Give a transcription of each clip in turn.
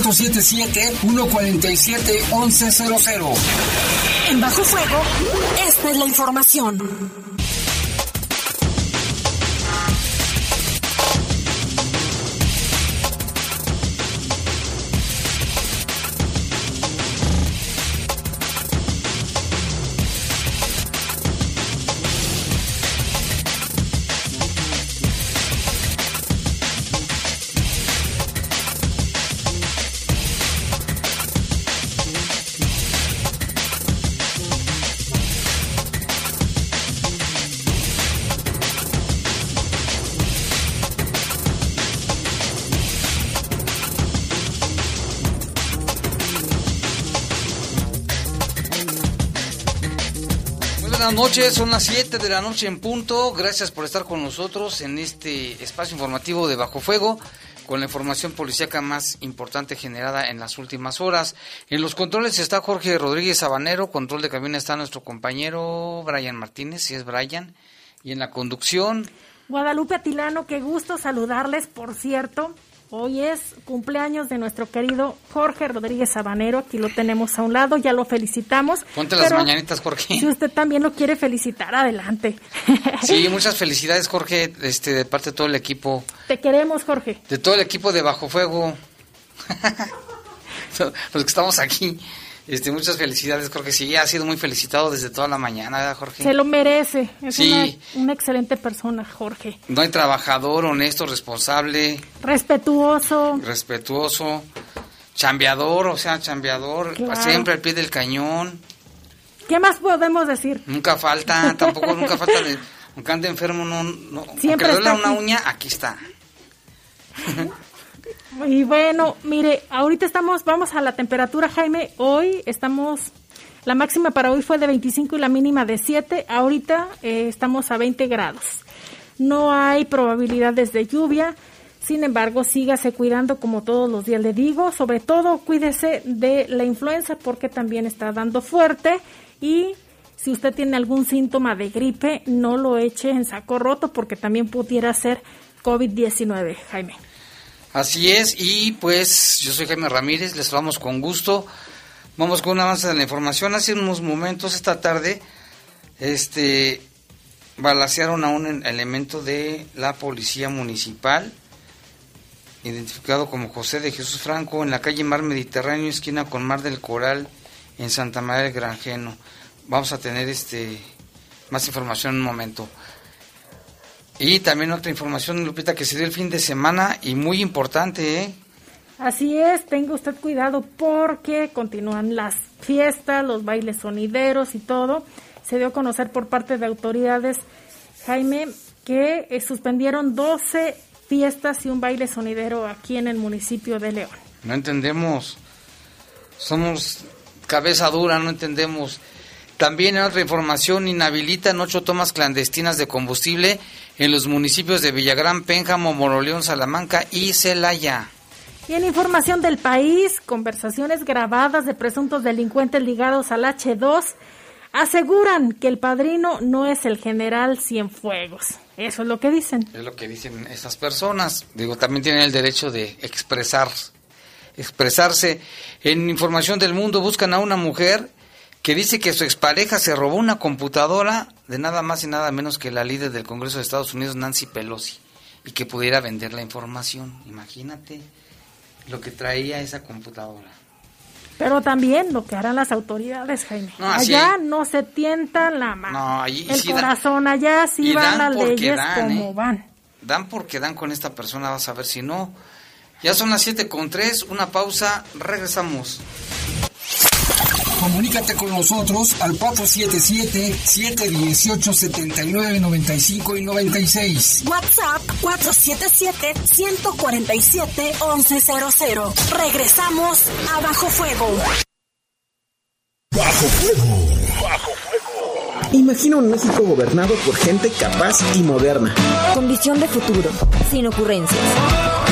477-147-1100. En Bajo Fuego, esta es la información. Noches, son las 7 de la noche en punto. Gracias por estar con nosotros en este espacio informativo de Bajo Fuego con la información policíaca más importante generada en las últimas horas. En los controles está Jorge Rodríguez Sabanero, control de cabina está nuestro compañero Brian Martínez, si es Brian, y en la conducción Guadalupe Atilano, qué gusto saludarles, por cierto. Hoy es cumpleaños de nuestro querido Jorge Rodríguez Sabanero. Aquí lo tenemos a un lado, ya lo felicitamos. Ponte las mañanitas, Jorge. Si usted también lo quiere felicitar, adelante. Sí, muchas felicidades, Jorge, este, de parte de todo el equipo. Te queremos, Jorge. De todo el equipo de Bajo Fuego. Los que estamos aquí. Este, muchas felicidades, Jorge. Sí, ha sido muy felicitado desde toda la mañana, Jorge. Se lo merece. Es una, excelente persona, Jorge. No hay trabajador, honesto, responsable. Respetuoso. Respetuoso. Chambeador, o sea, chambeador. Siempre al pie del cañón. ¿Qué más podemos decir? Nunca falta, tampoco nunca falta de... Aunque ande enfermo, no, no Siempre aunque le una uña, aquí está. Y bueno, mire, ahorita estamos, vamos a la temperatura, Jaime. Hoy estamos, la máxima para hoy fue de 25 y la mínima de 7. Ahorita eh, estamos a 20 grados. No hay probabilidades de lluvia. Sin embargo, sígase cuidando como todos los días le digo. Sobre todo, cuídese de la influenza porque también está dando fuerte. Y si usted tiene algún síntoma de gripe, no lo eche en saco roto porque también pudiera ser COVID-19, Jaime. Así es, y pues yo soy Jaime Ramírez, les vamos con gusto. Vamos con un avance de la información. Hace unos momentos, esta tarde, este, balacearon a un elemento de la policía municipal, identificado como José de Jesús Franco, en la calle Mar Mediterráneo, esquina con Mar del Coral, en Santa María del Granjeno. Vamos a tener este más información en un momento. Y también otra información, Lupita, que se dio el fin de semana y muy importante, ¿eh? Así es, tenga usted cuidado porque continúan las fiestas, los bailes sonideros y todo. Se dio a conocer por parte de autoridades, Jaime, que eh, suspendieron 12 fiestas y un baile sonidero aquí en el municipio de León. No entendemos. Somos cabeza dura, no entendemos. También en otra información, inhabilitan ocho tomas clandestinas de combustible en los municipios de Villagrán, Pénjamo, Moroleón, Salamanca y Celaya. Y en información del país, conversaciones grabadas de presuntos delincuentes ligados al H2 aseguran que el padrino no es el general Cienfuegos. Eso es lo que dicen. Es lo que dicen esas personas. Digo, también tienen el derecho de expresar, expresarse. En información del mundo buscan a una mujer que dice que su expareja se robó una computadora de nada más y nada menos que la líder del Congreso de Estados Unidos, Nancy Pelosi, y que pudiera vender la información. Imagínate lo que traía esa computadora. Pero también lo que harán las autoridades, Jaime. allá no se tienta la mano. el corazón, allá sí van las leyes como ¿eh? van. Dan porque dan con esta persona, vas a ver si no. Ya son las 7 con 3, una pausa, regresamos. Comunícate con nosotros al 477-718-7995 y 96. WhatsApp 477-147-1100. Regresamos a Bajo Fuego. Bajo Fuego. Bajo Fuego. Imagina un México gobernado por gente capaz y moderna. Con visión de futuro, sin ocurrencias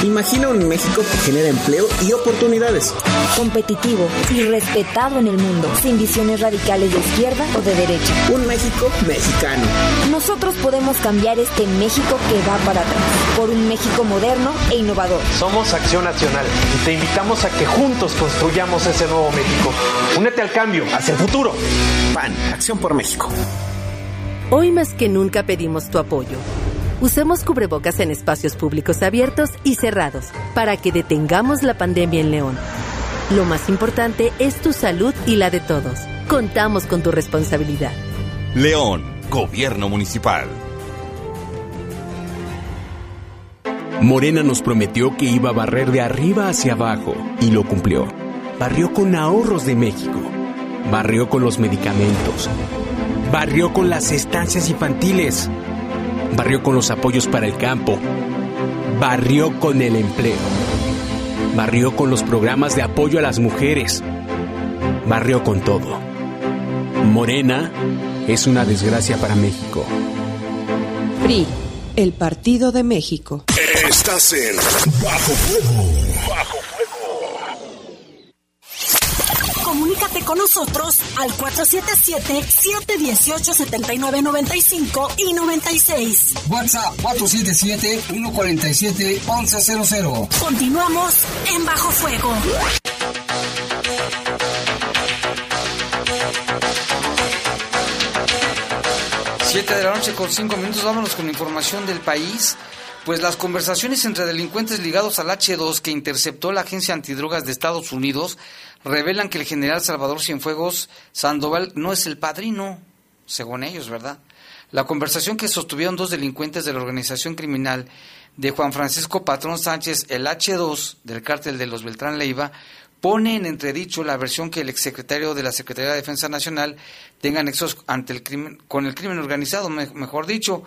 Imagina un México que genera empleo y oportunidades. Competitivo y respetado en el mundo, sin visiones radicales de izquierda o de derecha. Un México mexicano. Nosotros podemos cambiar este México que va para atrás, por un México moderno e innovador. Somos Acción Nacional y te invitamos a que juntos construyamos ese nuevo México. Únete al cambio, hacia el futuro. PAN, Acción por México. Hoy más que nunca pedimos tu apoyo. Usemos cubrebocas en espacios públicos abiertos y cerrados para que detengamos la pandemia en León. Lo más importante es tu salud y la de todos. Contamos con tu responsabilidad. León, Gobierno Municipal. Morena nos prometió que iba a barrer de arriba hacia abajo y lo cumplió. Barrió con ahorros de México. Barrió con los medicamentos. Barrió con las estancias infantiles barrió con los apoyos para el campo, barrió con el empleo, barrió con los programas de apoyo a las mujeres, barrió con todo. Morena es una desgracia para México. PRI, el Partido de México. Estás en Bajo Fuego. Bajo Comunícate con nosotros al 477-718-7995 y 96. WhatsApp 477-147-1100. Continuamos en Bajo Fuego. Siete de la noche con cinco minutos, vámonos con información del país. Pues las conversaciones entre delincuentes ligados al H2 que interceptó la Agencia Antidrogas de Estados Unidos revelan que el general Salvador Cienfuegos Sandoval no es el padrino, según ellos, ¿verdad? La conversación que sostuvieron dos delincuentes de la organización criminal de Juan Francisco Patrón Sánchez, el H2 del cártel de los Beltrán Leiva, pone en entredicho la versión que el exsecretario de la Secretaría de Defensa Nacional tenga nexos ante el crimen, con el crimen organizado, mejor dicho.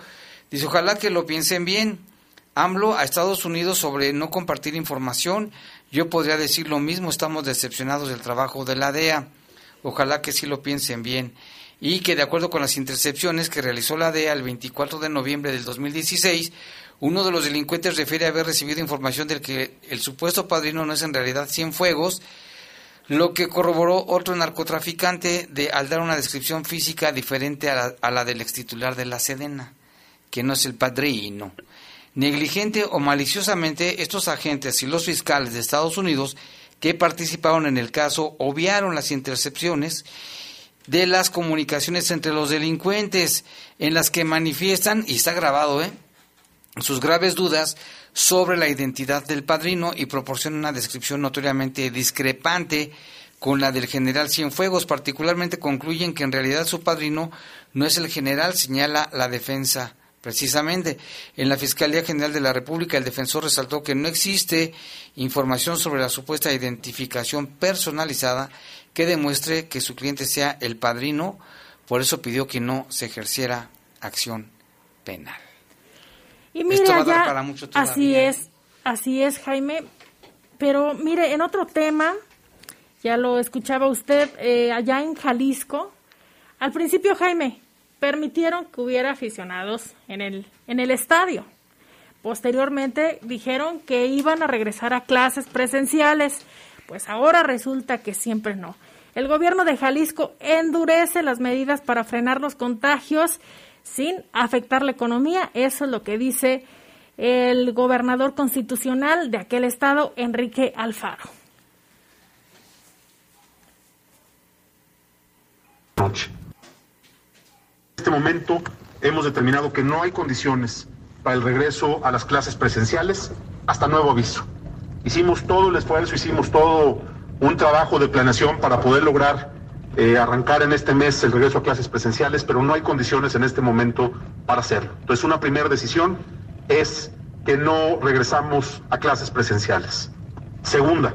Dice, ojalá que lo piensen bien. AMLO a Estados Unidos sobre no compartir información yo podría decir lo mismo, estamos decepcionados del trabajo de la DEA. Ojalá que sí lo piensen bien. Y que de acuerdo con las intercepciones que realizó la DEA el 24 de noviembre del 2016, uno de los delincuentes refiere haber recibido información del que el supuesto padrino no es en realidad Cienfuegos, lo que corroboró otro narcotraficante de, al dar una descripción física diferente a la, a la del extitular de la Sedena, que no es el padrino. Negligente o maliciosamente, estos agentes y los fiscales de Estados Unidos que participaron en el caso obviaron las intercepciones de las comunicaciones entre los delincuentes en las que manifiestan, y está grabado, ¿eh? sus graves dudas sobre la identidad del padrino y proporcionan una descripción notoriamente discrepante con la del general Cienfuegos. Particularmente concluyen que en realidad su padrino no es el general, señala la defensa Precisamente, en la Fiscalía General de la República, el defensor resaltó que no existe información sobre la supuesta identificación personalizada que demuestre que su cliente sea el padrino, por eso pidió que no se ejerciera acción penal. Y mire, allá, así es, así es, Jaime. Pero mire, en otro tema, ya lo escuchaba usted, eh, allá en Jalisco, al principio, Jaime, permitieron que hubiera aficionados en el, en el estadio. Posteriormente dijeron que iban a regresar a clases presenciales, pues ahora resulta que siempre no. El gobierno de Jalisco endurece las medidas para frenar los contagios sin afectar la economía. Eso es lo que dice el gobernador constitucional de aquel estado, Enrique Alfaro. Este momento hemos determinado que no hay condiciones para el regreso a las clases presenciales hasta nuevo aviso. Hicimos todo el esfuerzo, hicimos todo un trabajo de planeación para poder lograr eh, arrancar en este mes el regreso a clases presenciales, pero no hay condiciones en este momento para hacerlo. Entonces, una primera decisión es que no regresamos a clases presenciales. Segunda,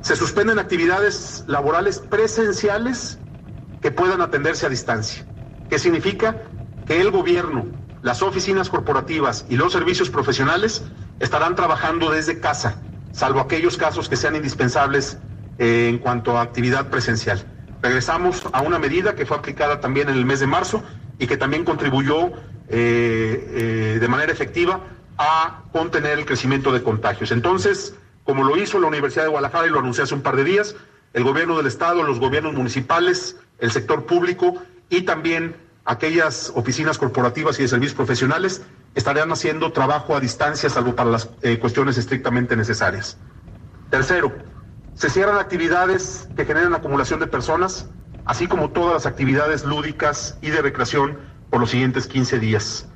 se suspenden actividades laborales presenciales que puedan atenderse a distancia. ¿Qué significa? Que el gobierno, las oficinas corporativas y los servicios profesionales estarán trabajando desde casa, salvo aquellos casos que sean indispensables eh, en cuanto a actividad presencial. Regresamos a una medida que fue aplicada también en el mes de marzo y que también contribuyó eh, eh, de manera efectiva a contener el crecimiento de contagios. Entonces, como lo hizo la Universidad de Guadalajara y lo anuncié hace un par de días, el gobierno del Estado, los gobiernos municipales, el sector público y también aquellas oficinas corporativas y de servicios profesionales estarán haciendo trabajo a distancia, salvo para las eh, cuestiones estrictamente necesarias. Tercero, se cierran actividades que generan acumulación de personas, así como todas las actividades lúdicas y de recreación por los siguientes 15 días.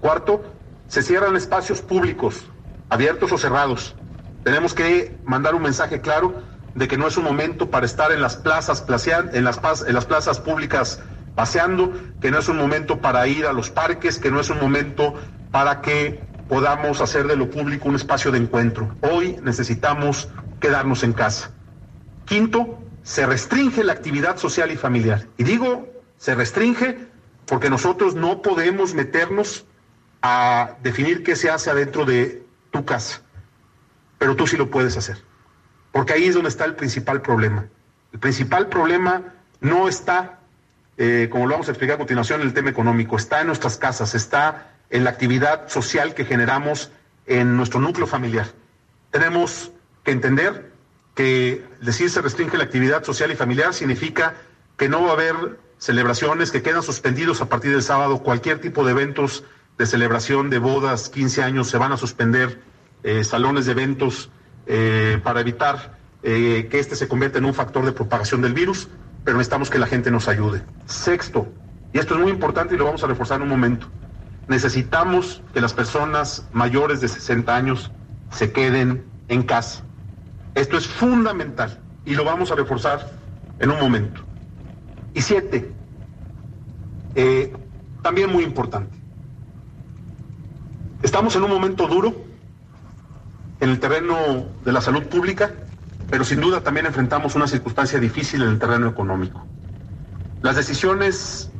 Cuarto, se cierran espacios públicos, abiertos o cerrados. Tenemos que mandar un mensaje claro de que no es un momento para estar en las plazas, en las, en las plazas públicas paseando, que no es un momento para ir a los parques, que no es un momento para que podamos hacer de lo público un espacio de encuentro. Hoy necesitamos quedarnos en casa. Quinto, se restringe la actividad social y familiar. Y digo, se restringe porque nosotros no podemos meternos a definir qué se hace adentro de tu casa, pero tú sí lo puedes hacer, porque ahí es donde está el principal problema. El principal problema no está, eh, como lo vamos a explicar a continuación, en el tema económico, está en nuestras casas, está en la actividad social que generamos en nuestro núcleo familiar. Tenemos que entender que decir se restringe la actividad social y familiar significa que no va a haber celebraciones, que quedan suspendidos a partir del sábado cualquier tipo de eventos de celebración de bodas, 15 años, se van a suspender eh, salones de eventos eh, para evitar eh, que este se convierta en un factor de propagación del virus, pero necesitamos que la gente nos ayude. Sexto, y esto es muy importante y lo vamos a reforzar en un momento, necesitamos que las personas mayores de 60 años se queden en casa. Esto es fundamental y lo vamos a reforzar en un momento. Y siete, también muy importante, Estamos en un momento duro en el terreno de la salud pública, pero sin duda también enfrentamos una circunstancia difícil en el terreno económico. Las decisiones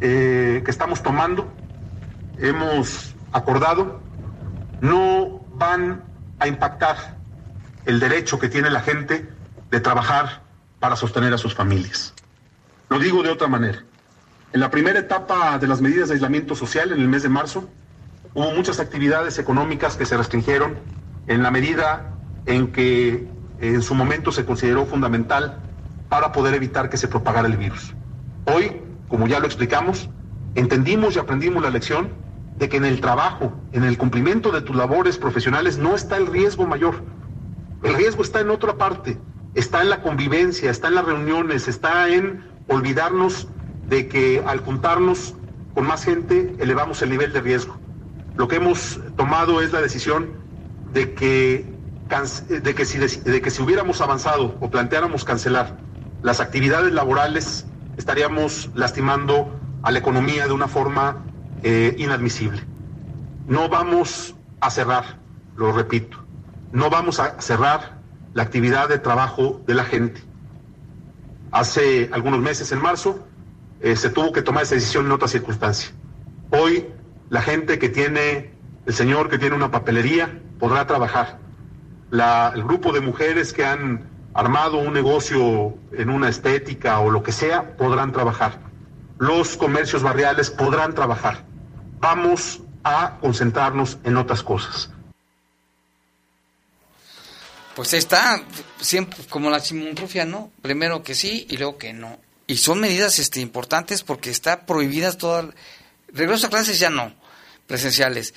eh, que estamos tomando, hemos acordado, no van a impactar el derecho que tiene la gente de trabajar para sostener a sus familias. Lo digo de otra manera. En la primera etapa de las medidas de aislamiento social, en el mes de marzo, Hubo muchas actividades económicas que se restringieron en la medida en que en su momento se consideró fundamental para poder evitar que se propagara el virus. Hoy, como ya lo explicamos, entendimos y aprendimos la lección de que en el trabajo, en el cumplimiento de tus labores profesionales, no está el riesgo mayor. El riesgo está en otra parte, está en la convivencia, está en las reuniones, está en olvidarnos de que al juntarnos con más gente elevamos el nivel de riesgo lo que hemos tomado es la decisión de que, de que, si, de que si hubiéramos avanzado o planteáramos cancelar las actividades laborales, estaríamos lastimando a la economía de una forma eh, inadmisible. No vamos a cerrar, lo repito, no vamos a cerrar la actividad de trabajo de la gente. Hace algunos meses, en marzo, eh, se tuvo que tomar esa decisión en otra circunstancia. Hoy la gente que tiene, el señor que tiene una papelería, podrá trabajar. el grupo de mujeres que han armado un negocio en una estética o lo que sea, podrán trabajar. Los comercios barriales podrán trabajar. Vamos a concentrarnos en otras cosas. Pues está, siempre como la chimunrufia, ¿no? Primero que sí y luego que no. Y son medidas este, importantes porque está prohibidas todas regreso a clases ya no, presenciales.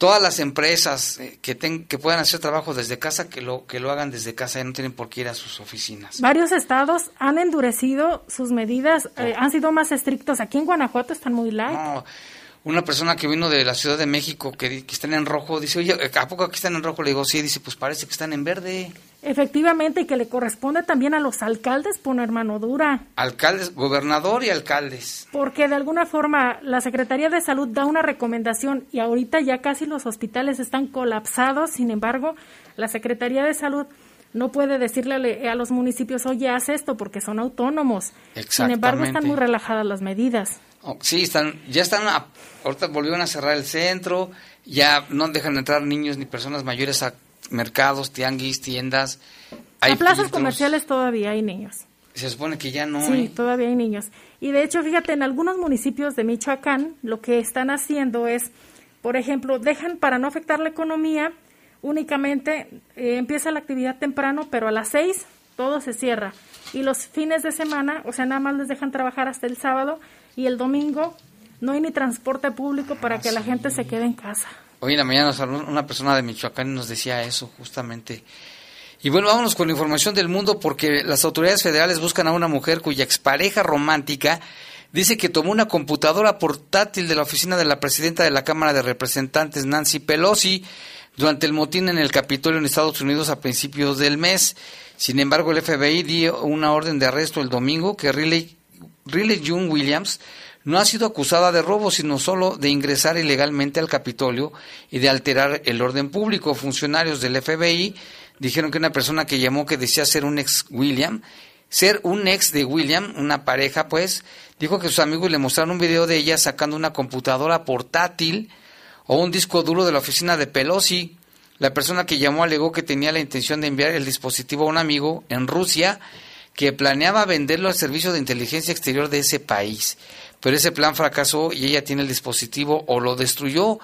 Todas las empresas eh, que, que puedan hacer trabajo desde casa, que lo, que lo hagan desde casa y no tienen por qué ir a sus oficinas. Varios estados han endurecido sus medidas, eh, han sido más estrictos. Aquí en Guanajuato están muy light. No, una persona que vino de la Ciudad de México que, que están en rojo, dice, oye, ¿a poco aquí están en rojo? Le digo, sí, dice, pues parece que están en verde. Efectivamente, y que le corresponde también a los alcaldes poner mano dura. Alcaldes, gobernador y alcaldes. Porque de alguna forma la Secretaría de Salud da una recomendación y ahorita ya casi los hospitales están colapsados, sin embargo, la Secretaría de Salud no puede decirle a los municipios, oye, haz esto porque son autónomos. Sin embargo, están muy relajadas las medidas. Oh, sí, están, ya están, ahorita volvieron a cerrar el centro, ya no dejan entrar niños ni personas mayores a mercados, tianguis, tiendas. Hay en plazas comerciales todavía hay niños. Se supone que ya no. Sí, todavía hay niños. Y de hecho, fíjate, en algunos municipios de Michoacán lo que están haciendo es Por ejemplo, dejan para no afectar la economía, únicamente eh, empieza la actividad temprano, pero a las 6 todo se cierra. Y los fines de semana, o sea, nada más les dejan trabajar hasta el sábado y el domingo no hay ni transporte público para que la gente se quede en casa. Hoy en la mañana una persona de Michoacán nos decía eso justamente. Y bueno, vámonos con la información del mundo porque las autoridades federales buscan a una mujer cuya expareja romántica dice que tomó una computadora portátil de la oficina de la presidenta de la Cámara de Representantes, Nancy Pelosi, durante el motín en el Capitolio en Estados Unidos a principios del mes. Sin embargo, el FBI dio una orden de arresto el domingo que Riley, Riley June Williams no ha sido acusada de robo, sino solo de ingresar ilegalmente al Capitolio y de alterar el orden público. Funcionarios del FBI dijeron que una persona que llamó que decía ser un ex William, ser un ex de William, una pareja pues, dijo que sus amigos le mostraron un video de ella sacando una computadora portátil o un disco duro de la oficina de Pelosi. La persona que llamó alegó que tenía la intención de enviar el dispositivo a un amigo en Rusia que planeaba venderlo al servicio de inteligencia exterior de ese país. Pero ese plan fracasó y ella tiene el dispositivo o lo destruyó.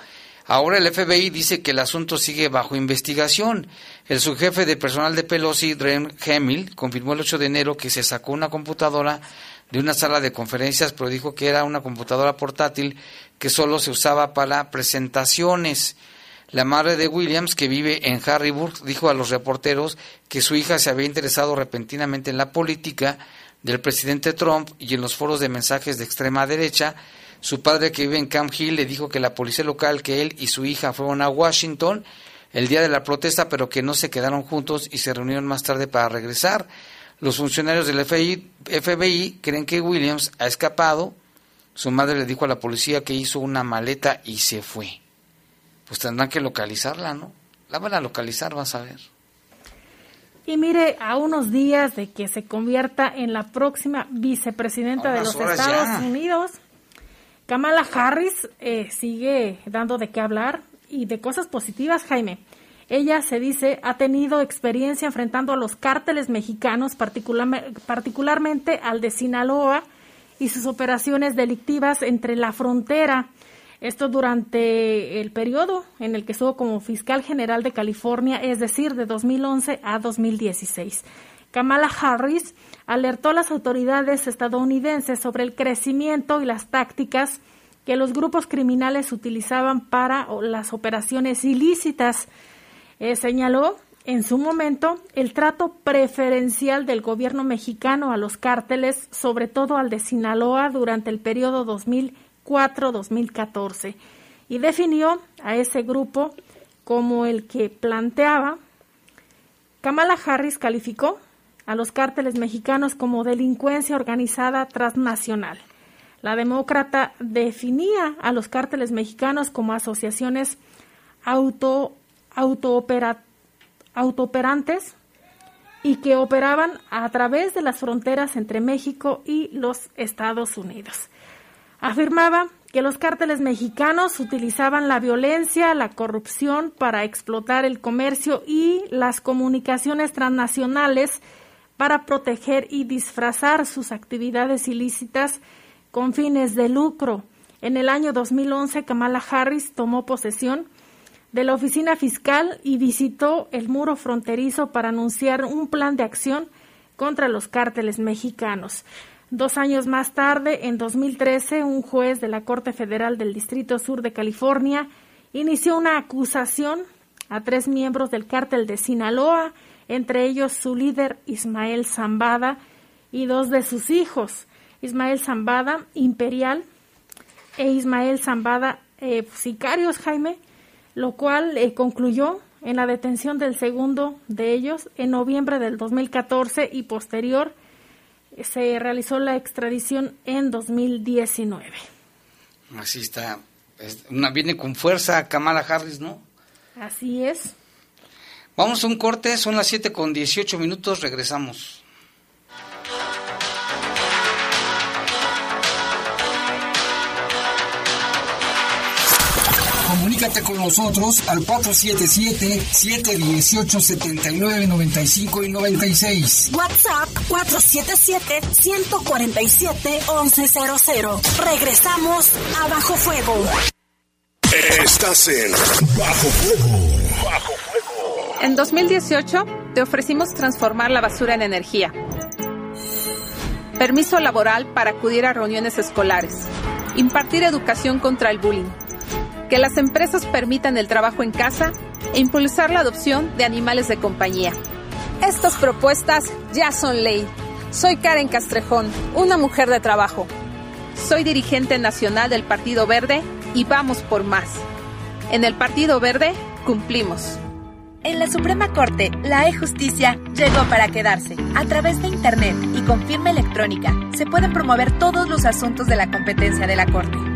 Ahora el FBI dice que el asunto sigue bajo investigación. El subjefe de personal de Pelosi, Dren Hemil, confirmó el 8 de enero que se sacó una computadora de una sala de conferencias, pero dijo que era una computadora portátil que solo se usaba para presentaciones. La madre de Williams, que vive en Harryburg, dijo a los reporteros que su hija se había interesado repentinamente en la política del presidente Trump y en los foros de mensajes de extrema derecha. Su padre, que vive en Camp Hill, le dijo que la policía local, que él y su hija fueron a Washington el día de la protesta, pero que no se quedaron juntos y se reunieron más tarde para regresar. Los funcionarios del FBI, FBI creen que Williams ha escapado. Su madre le dijo a la policía que hizo una maleta y se fue pues tendrán que localizarla, ¿no? La van a localizar, vas a ver. Y mire, a unos días de que se convierta en la próxima vicepresidenta de los Estados Unidos, Kamala Harris eh, sigue dando de qué hablar y de cosas positivas, Jaime. Ella se dice ha tenido experiencia enfrentando a los cárteles mexicanos, particularmente al de Sinaloa y sus operaciones delictivas entre la frontera esto durante el periodo en el que estuvo como fiscal general de California, es decir, de 2011 a 2016. Kamala Harris alertó a las autoridades estadounidenses sobre el crecimiento y las tácticas que los grupos criminales utilizaban para las operaciones ilícitas. Eh, señaló en su momento el trato preferencial del gobierno mexicano a los cárteles, sobre todo al de Sinaloa, durante el periodo 2000 2014 y definió a ese grupo como el que planteaba. Kamala Harris calificó a los cárteles mexicanos como delincuencia organizada transnacional. La demócrata definía a los cárteles mexicanos como asociaciones auto, autooperantes y que operaban a través de las fronteras entre México y los Estados Unidos. Afirmaba que los cárteles mexicanos utilizaban la violencia, la corrupción para explotar el comercio y las comunicaciones transnacionales para proteger y disfrazar sus actividades ilícitas con fines de lucro. En el año 2011, Kamala Harris tomó posesión de la oficina fiscal y visitó el muro fronterizo para anunciar un plan de acción contra los cárteles mexicanos. Dos años más tarde, en 2013, un juez de la Corte Federal del Distrito Sur de California inició una acusación a tres miembros del cártel de Sinaloa, entre ellos su líder Ismael Zambada y dos de sus hijos, Ismael Zambada Imperial e Ismael Zambada eh, Sicarios Jaime, lo cual eh, concluyó en la detención del segundo de ellos en noviembre del 2014 y posterior se realizó la extradición en 2019. Así está. Una, viene con fuerza Kamala Harris, ¿no? Así es. Vamos a un corte, son las 7 con 18 minutos, regresamos. Comunícate con nosotros al 477-718-7995 y 96. WhatsApp 477-147-1100. Regresamos a Bajo Fuego. Estás en Bajo Fuego. Bajo Fuego. En 2018 te ofrecimos transformar la basura en energía. Permiso laboral para acudir a reuniones escolares. Impartir educación contra el bullying. Que las empresas permitan el trabajo en casa e impulsar la adopción de animales de compañía. Estas propuestas ya son ley. Soy Karen Castrejón, una mujer de trabajo. Soy dirigente nacional del Partido Verde y vamos por más. En el Partido Verde cumplimos. En la Suprema Corte, la e-justicia llegó para quedarse. A través de Internet y con firma electrónica, se pueden promover todos los asuntos de la competencia de la Corte.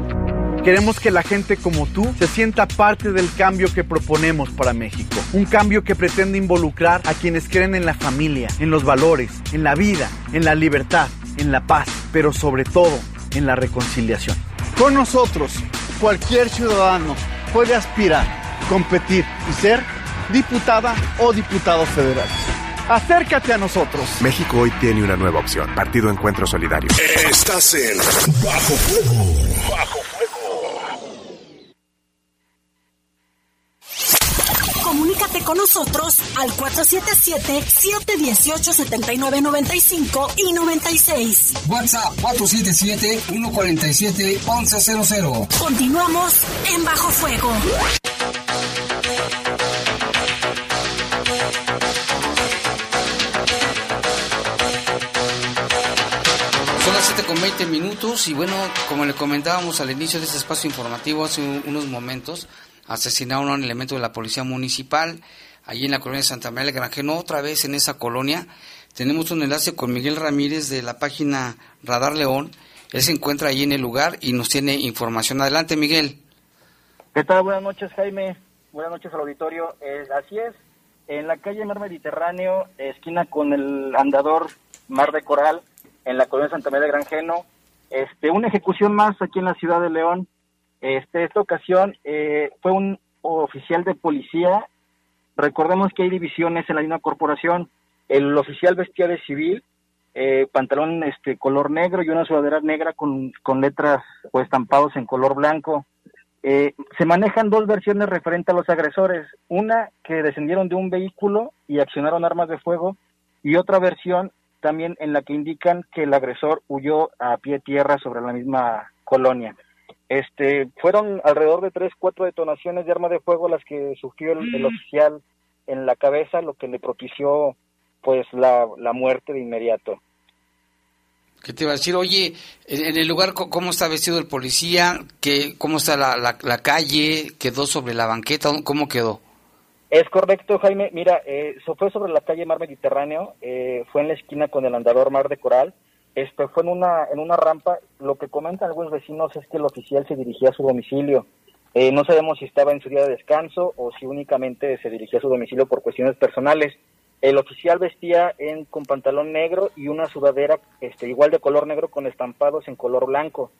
Queremos que la gente como tú se sienta parte del cambio que proponemos para México. Un cambio que pretende involucrar a quienes creen en la familia, en los valores, en la vida, en la libertad, en la paz, pero sobre todo en la reconciliación. Con nosotros, cualquier ciudadano puede aspirar, competir y ser diputada o diputado federal. Acércate a nosotros. México hoy tiene una nueva opción. Partido Encuentro Solidario. Estás en Bajo Fuego. Bajo Fuego. Comunícate con nosotros al 477-718-7995 y 96. WhatsApp 477-147-1100. Continuamos en Bajo Fuego. Son las 7 con 20 minutos y bueno, como le comentábamos al inicio de este espacio informativo hace un- unos momentos, asesinaron a un elemento de la policía municipal allí en la colonia Santa María del Granjeno, otra vez en esa colonia. Tenemos un enlace con Miguel Ramírez de la página Radar León. Él se encuentra allí en el lugar y nos tiene información. Adelante, Miguel. ¿Qué tal? Buenas noches, Jaime. Buenas noches al auditorio. Eh, así es, en la calle Mar Mediterráneo, esquina con el andador Mar de Coral, en la colonia Santa María de Granjeno, este, una ejecución más aquí en la ciudad de León. Este, esta ocasión eh, fue un oficial de policía. Recordemos que hay divisiones en la misma corporación. El oficial vestía de civil, eh, pantalón este color negro y una sudadera negra con, con letras o estampados en color blanco. Eh, se manejan dos versiones referentes a los agresores. Una que descendieron de un vehículo y accionaron armas de fuego y otra versión también en la que indican que el agresor huyó a pie tierra sobre la misma colonia. Este, fueron alrededor de tres, cuatro detonaciones de arma de fuego las que sufrió el, el oficial en la cabeza, lo que le propició pues la, la muerte de inmediato. ¿Qué te iba a decir? Oye, en el lugar, ¿cómo está vestido el policía? ¿Qué, ¿Cómo está la, la, la calle? ¿Quedó sobre la banqueta? ¿Cómo quedó? Es correcto, Jaime. Mira, eh, fue sobre la calle Mar Mediterráneo, eh, fue en la esquina con el andador Mar de Coral. Este fue en una en una rampa. Lo que comentan algunos vecinos es que el oficial se dirigía a su domicilio. Eh, no sabemos si estaba en su día de descanso o si únicamente se dirigía a su domicilio por cuestiones personales. El oficial vestía en, con pantalón negro y una sudadera este, igual de color negro con estampados en color blanco.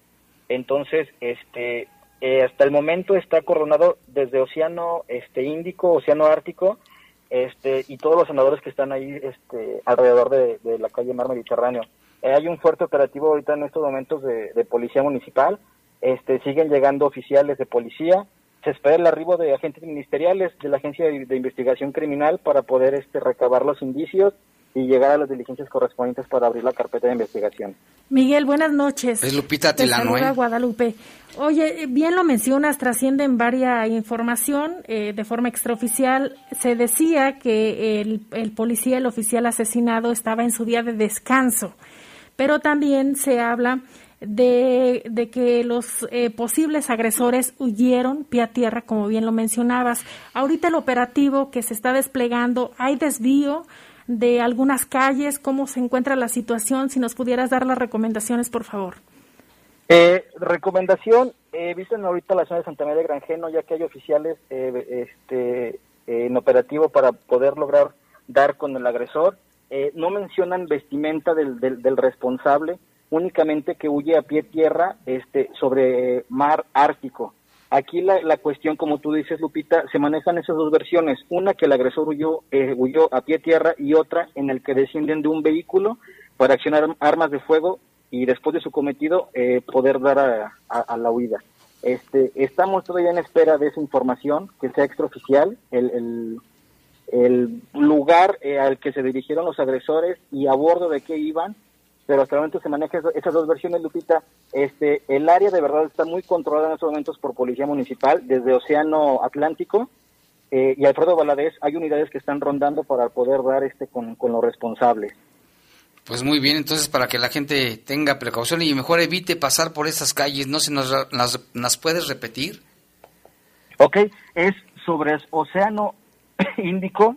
Entonces, este, eh, hasta el momento está coronado desde Océano este, Índico, Océano Ártico, este, y todos los senadores que están ahí este, alrededor de, de la calle Mar Mediterráneo. Eh, hay un fuerte operativo ahorita en estos momentos de, de policía municipal. Este, siguen llegando oficiales de policía. Se espera el arribo de agentes ministeriales de la Agencia de, de Investigación Criminal para poder este, recabar los indicios y llegar a las diligencias correspondientes para abrir la carpeta de investigación. Miguel, buenas noches. Es Lupita Te Tilano, saluda ¿eh? Guadalupe. Oye, eh, bien lo mencionas, trascienden varias información eh, de forma extraoficial. Se decía que el, el policía, el oficial asesinado, estaba en su día de descanso, pero también se habla de, de que los eh, posibles agresores huyeron pie a tierra, como bien lo mencionabas. Ahorita el operativo que se está desplegando, ¿hay desvío de algunas calles? ¿Cómo se encuentra la situación? Si nos pudieras dar las recomendaciones, por favor. Eh, recomendación, eh, visten ahorita la zona de Santa María de Granjeno, ya que hay oficiales eh, este, en operativo para poder lograr dar con el agresor. Eh, no mencionan vestimenta del, del, del, responsable, únicamente que huye a pie tierra este, sobre mar ártico. Aquí la, la, cuestión, como tú dices, Lupita, se manejan esas dos versiones. Una que el agresor huyó, eh, huyó a pie tierra y otra en el que descienden de un vehículo para accionar armas de fuego y después de su cometido eh, poder dar a, a, la huida. Este, estamos todavía en espera de esa información que sea extraoficial, el, el, el lugar eh, al que se dirigieron los agresores y a bordo de qué iban pero hasta el momento se manejan esas dos versiones, Lupita. Este, el área de verdad está muy controlada en estos momentos por Policía Municipal, desde Océano Atlántico eh, y Alfredo Valadez. Hay unidades que están rondando para poder dar este con, con los responsables. Pues muy bien, entonces para que la gente tenga precaución y mejor evite pasar por esas calles, ¿no se nos las, las puedes repetir? Ok, es sobre Océano Índico,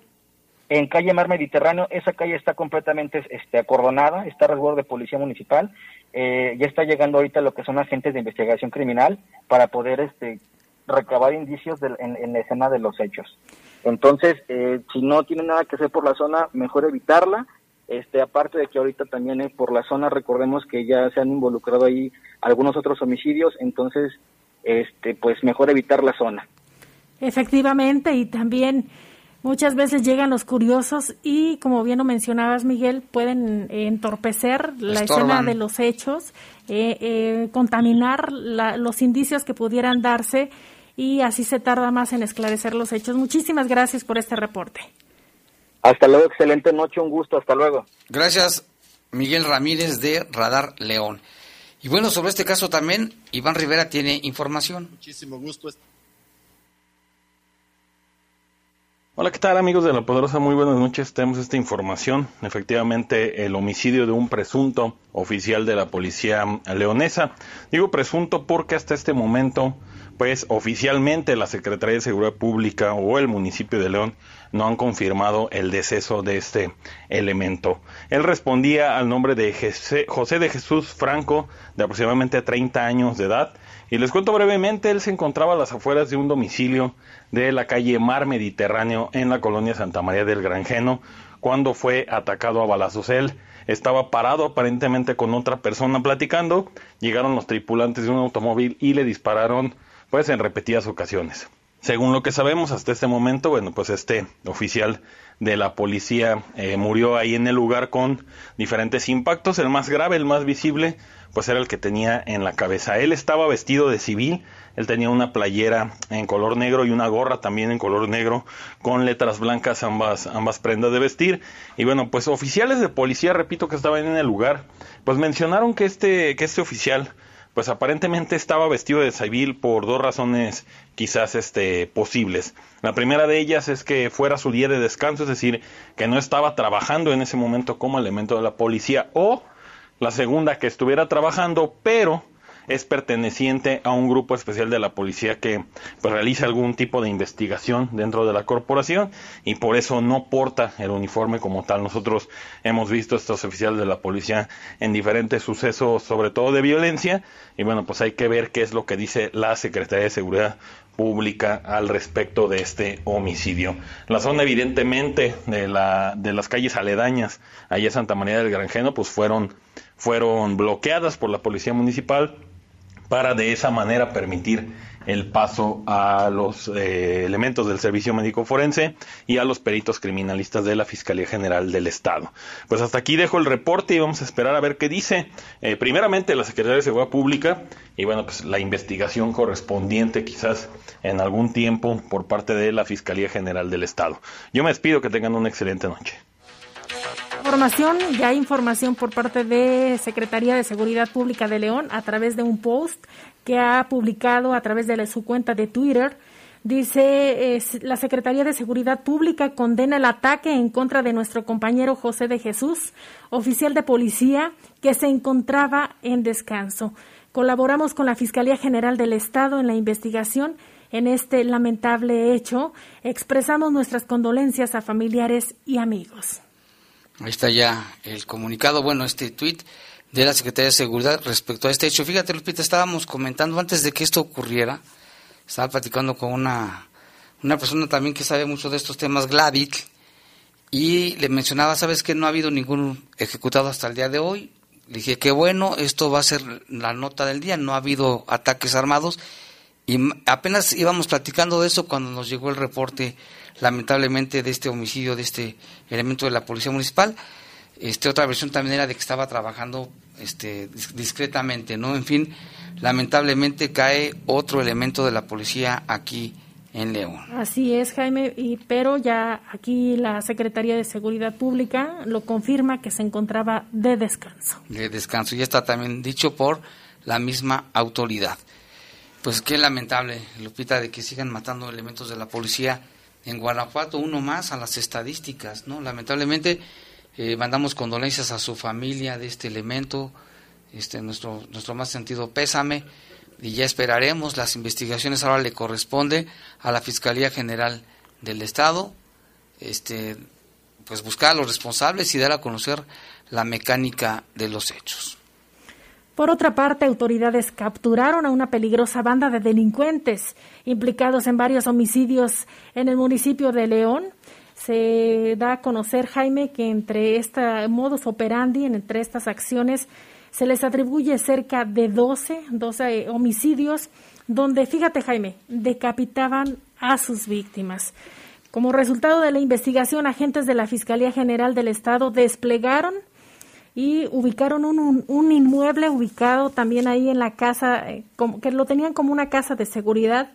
en calle Mar Mediterráneo, esa calle está completamente este, acordonada, está a resguardo de policía municipal, eh, ya está llegando ahorita lo que son agentes de investigación criminal para poder este, recabar indicios en, la escena de los hechos. Entonces, eh, si no tiene nada que hacer por la zona, mejor evitarla. Este, aparte de que ahorita también eh, por la zona, recordemos que ya se han involucrado ahí algunos otros homicidios, entonces, este, pues mejor evitar la zona. Efectivamente, y también Muchas veces llegan los curiosos y, como bien lo mencionabas, Miguel, pueden eh, entorpecer la Estorban. escena de los hechos, eh, eh, contaminar la, los indicios que pudieran darse y así se tarda más en esclarecer los hechos. Muchísimas gracias por este reporte. Hasta luego, excelente noche, un gusto, hasta luego. Gracias, Miguel Ramírez de Radar León. Y bueno, sobre este caso también, Iván Rivera tiene información. Muchísimo gusto. Hola, ¿qué tal amigos de La Poderosa? Muy buenas noches. Tenemos esta información. Efectivamente, el homicidio de un presunto oficial de la policía leonesa. Digo presunto porque hasta este momento, pues oficialmente la Secretaría de Seguridad Pública o el municipio de León no han confirmado el deceso de este elemento. Él respondía al nombre de José de Jesús Franco, de aproximadamente 30 años de edad. Y les cuento brevemente, él se encontraba a las afueras de un domicilio de la calle Mar Mediterráneo en la colonia Santa María del Granjeno cuando fue atacado a balazos. Él estaba parado aparentemente con otra persona platicando, llegaron los tripulantes de un automóvil y le dispararon pues en repetidas ocasiones. Según lo que sabemos hasta este momento, bueno, pues este oficial de la policía eh, murió ahí en el lugar con diferentes impactos. El más grave, el más visible, pues era el que tenía en la cabeza. Él estaba vestido de civil, él tenía una playera en color negro y una gorra también en color negro con letras blancas ambas, ambas prendas de vestir. Y bueno, pues oficiales de policía, repito, que estaban en el lugar, pues mencionaron que este, que este oficial pues aparentemente estaba vestido de civil por dos razones quizás este posibles. La primera de ellas es que fuera su día de descanso, es decir, que no estaba trabajando en ese momento como elemento de la policía o la segunda que estuviera trabajando, pero es perteneciente a un grupo especial de la policía que pues, realiza algún tipo de investigación dentro de la corporación y por eso no porta el uniforme como tal. Nosotros hemos visto estos oficiales de la policía en diferentes sucesos, sobre todo de violencia, y bueno, pues hay que ver qué es lo que dice la Secretaría de Seguridad pública al respecto de este homicidio. La zona evidentemente de, la, de las calles aledañas allá Santa María del Granjeno pues fueron, fueron bloqueadas por la policía municipal para de esa manera permitir el paso a los eh, elementos del servicio médico forense y a los peritos criminalistas de la Fiscalía General del Estado. Pues hasta aquí dejo el reporte y vamos a esperar a ver qué dice eh, primeramente la Secretaría de Seguridad Pública y bueno, pues la investigación correspondiente quizás en algún tiempo por parte de la Fiscalía General del Estado. Yo me despido, que tengan una excelente noche información, ya hay información por parte de Secretaría de Seguridad Pública de León a través de un post que ha publicado a través de su cuenta de Twitter. Dice, la Secretaría de Seguridad Pública condena el ataque en contra de nuestro compañero José de Jesús, oficial de policía, que se encontraba en descanso. Colaboramos con la Fiscalía General del Estado en la investigación en este lamentable hecho. Expresamos nuestras condolencias a familiares y amigos. Ahí está ya el comunicado, bueno, este tuit de la Secretaría de Seguridad respecto a este hecho. Fíjate, Lupita, estábamos comentando antes de que esto ocurriera, estaba platicando con una, una persona también que sabe mucho de estos temas, Gladys, y le mencionaba, sabes que no ha habido ningún ejecutado hasta el día de hoy. Le dije, qué bueno, esto va a ser la nota del día, no ha habido ataques armados. Y apenas íbamos platicando de eso cuando nos llegó el reporte, lamentablemente, de este homicidio, de este elemento de la Policía Municipal. Este, otra versión también era de que estaba trabajando este, discretamente, ¿no? En fin, lamentablemente cae otro elemento de la policía aquí en León. Así es, Jaime, y, pero ya aquí la Secretaría de Seguridad Pública lo confirma que se encontraba de descanso. De descanso, y está también dicho por la misma autoridad. Pues qué lamentable, Lupita, de que sigan matando elementos de la policía en Guanajuato, uno más a las estadísticas, ¿no? Lamentablemente eh, mandamos condolencias a su familia de este elemento, este nuestro nuestro más sentido pésame y ya esperaremos las investigaciones ahora le corresponde a la Fiscalía General del Estado este pues buscar a los responsables y dar a conocer la mecánica de los hechos. Por otra parte, autoridades capturaron a una peligrosa banda de delincuentes implicados en varios homicidios en el municipio de León. Se da a conocer, Jaime, que entre esta modus operandi, entre estas acciones, se les atribuye cerca de 12, 12 homicidios, donde, fíjate Jaime, decapitaban a sus víctimas. Como resultado de la investigación, agentes de la Fiscalía General del Estado desplegaron y ubicaron un, un, inmueble ubicado también ahí en la casa, eh, como, que lo tenían como una casa de seguridad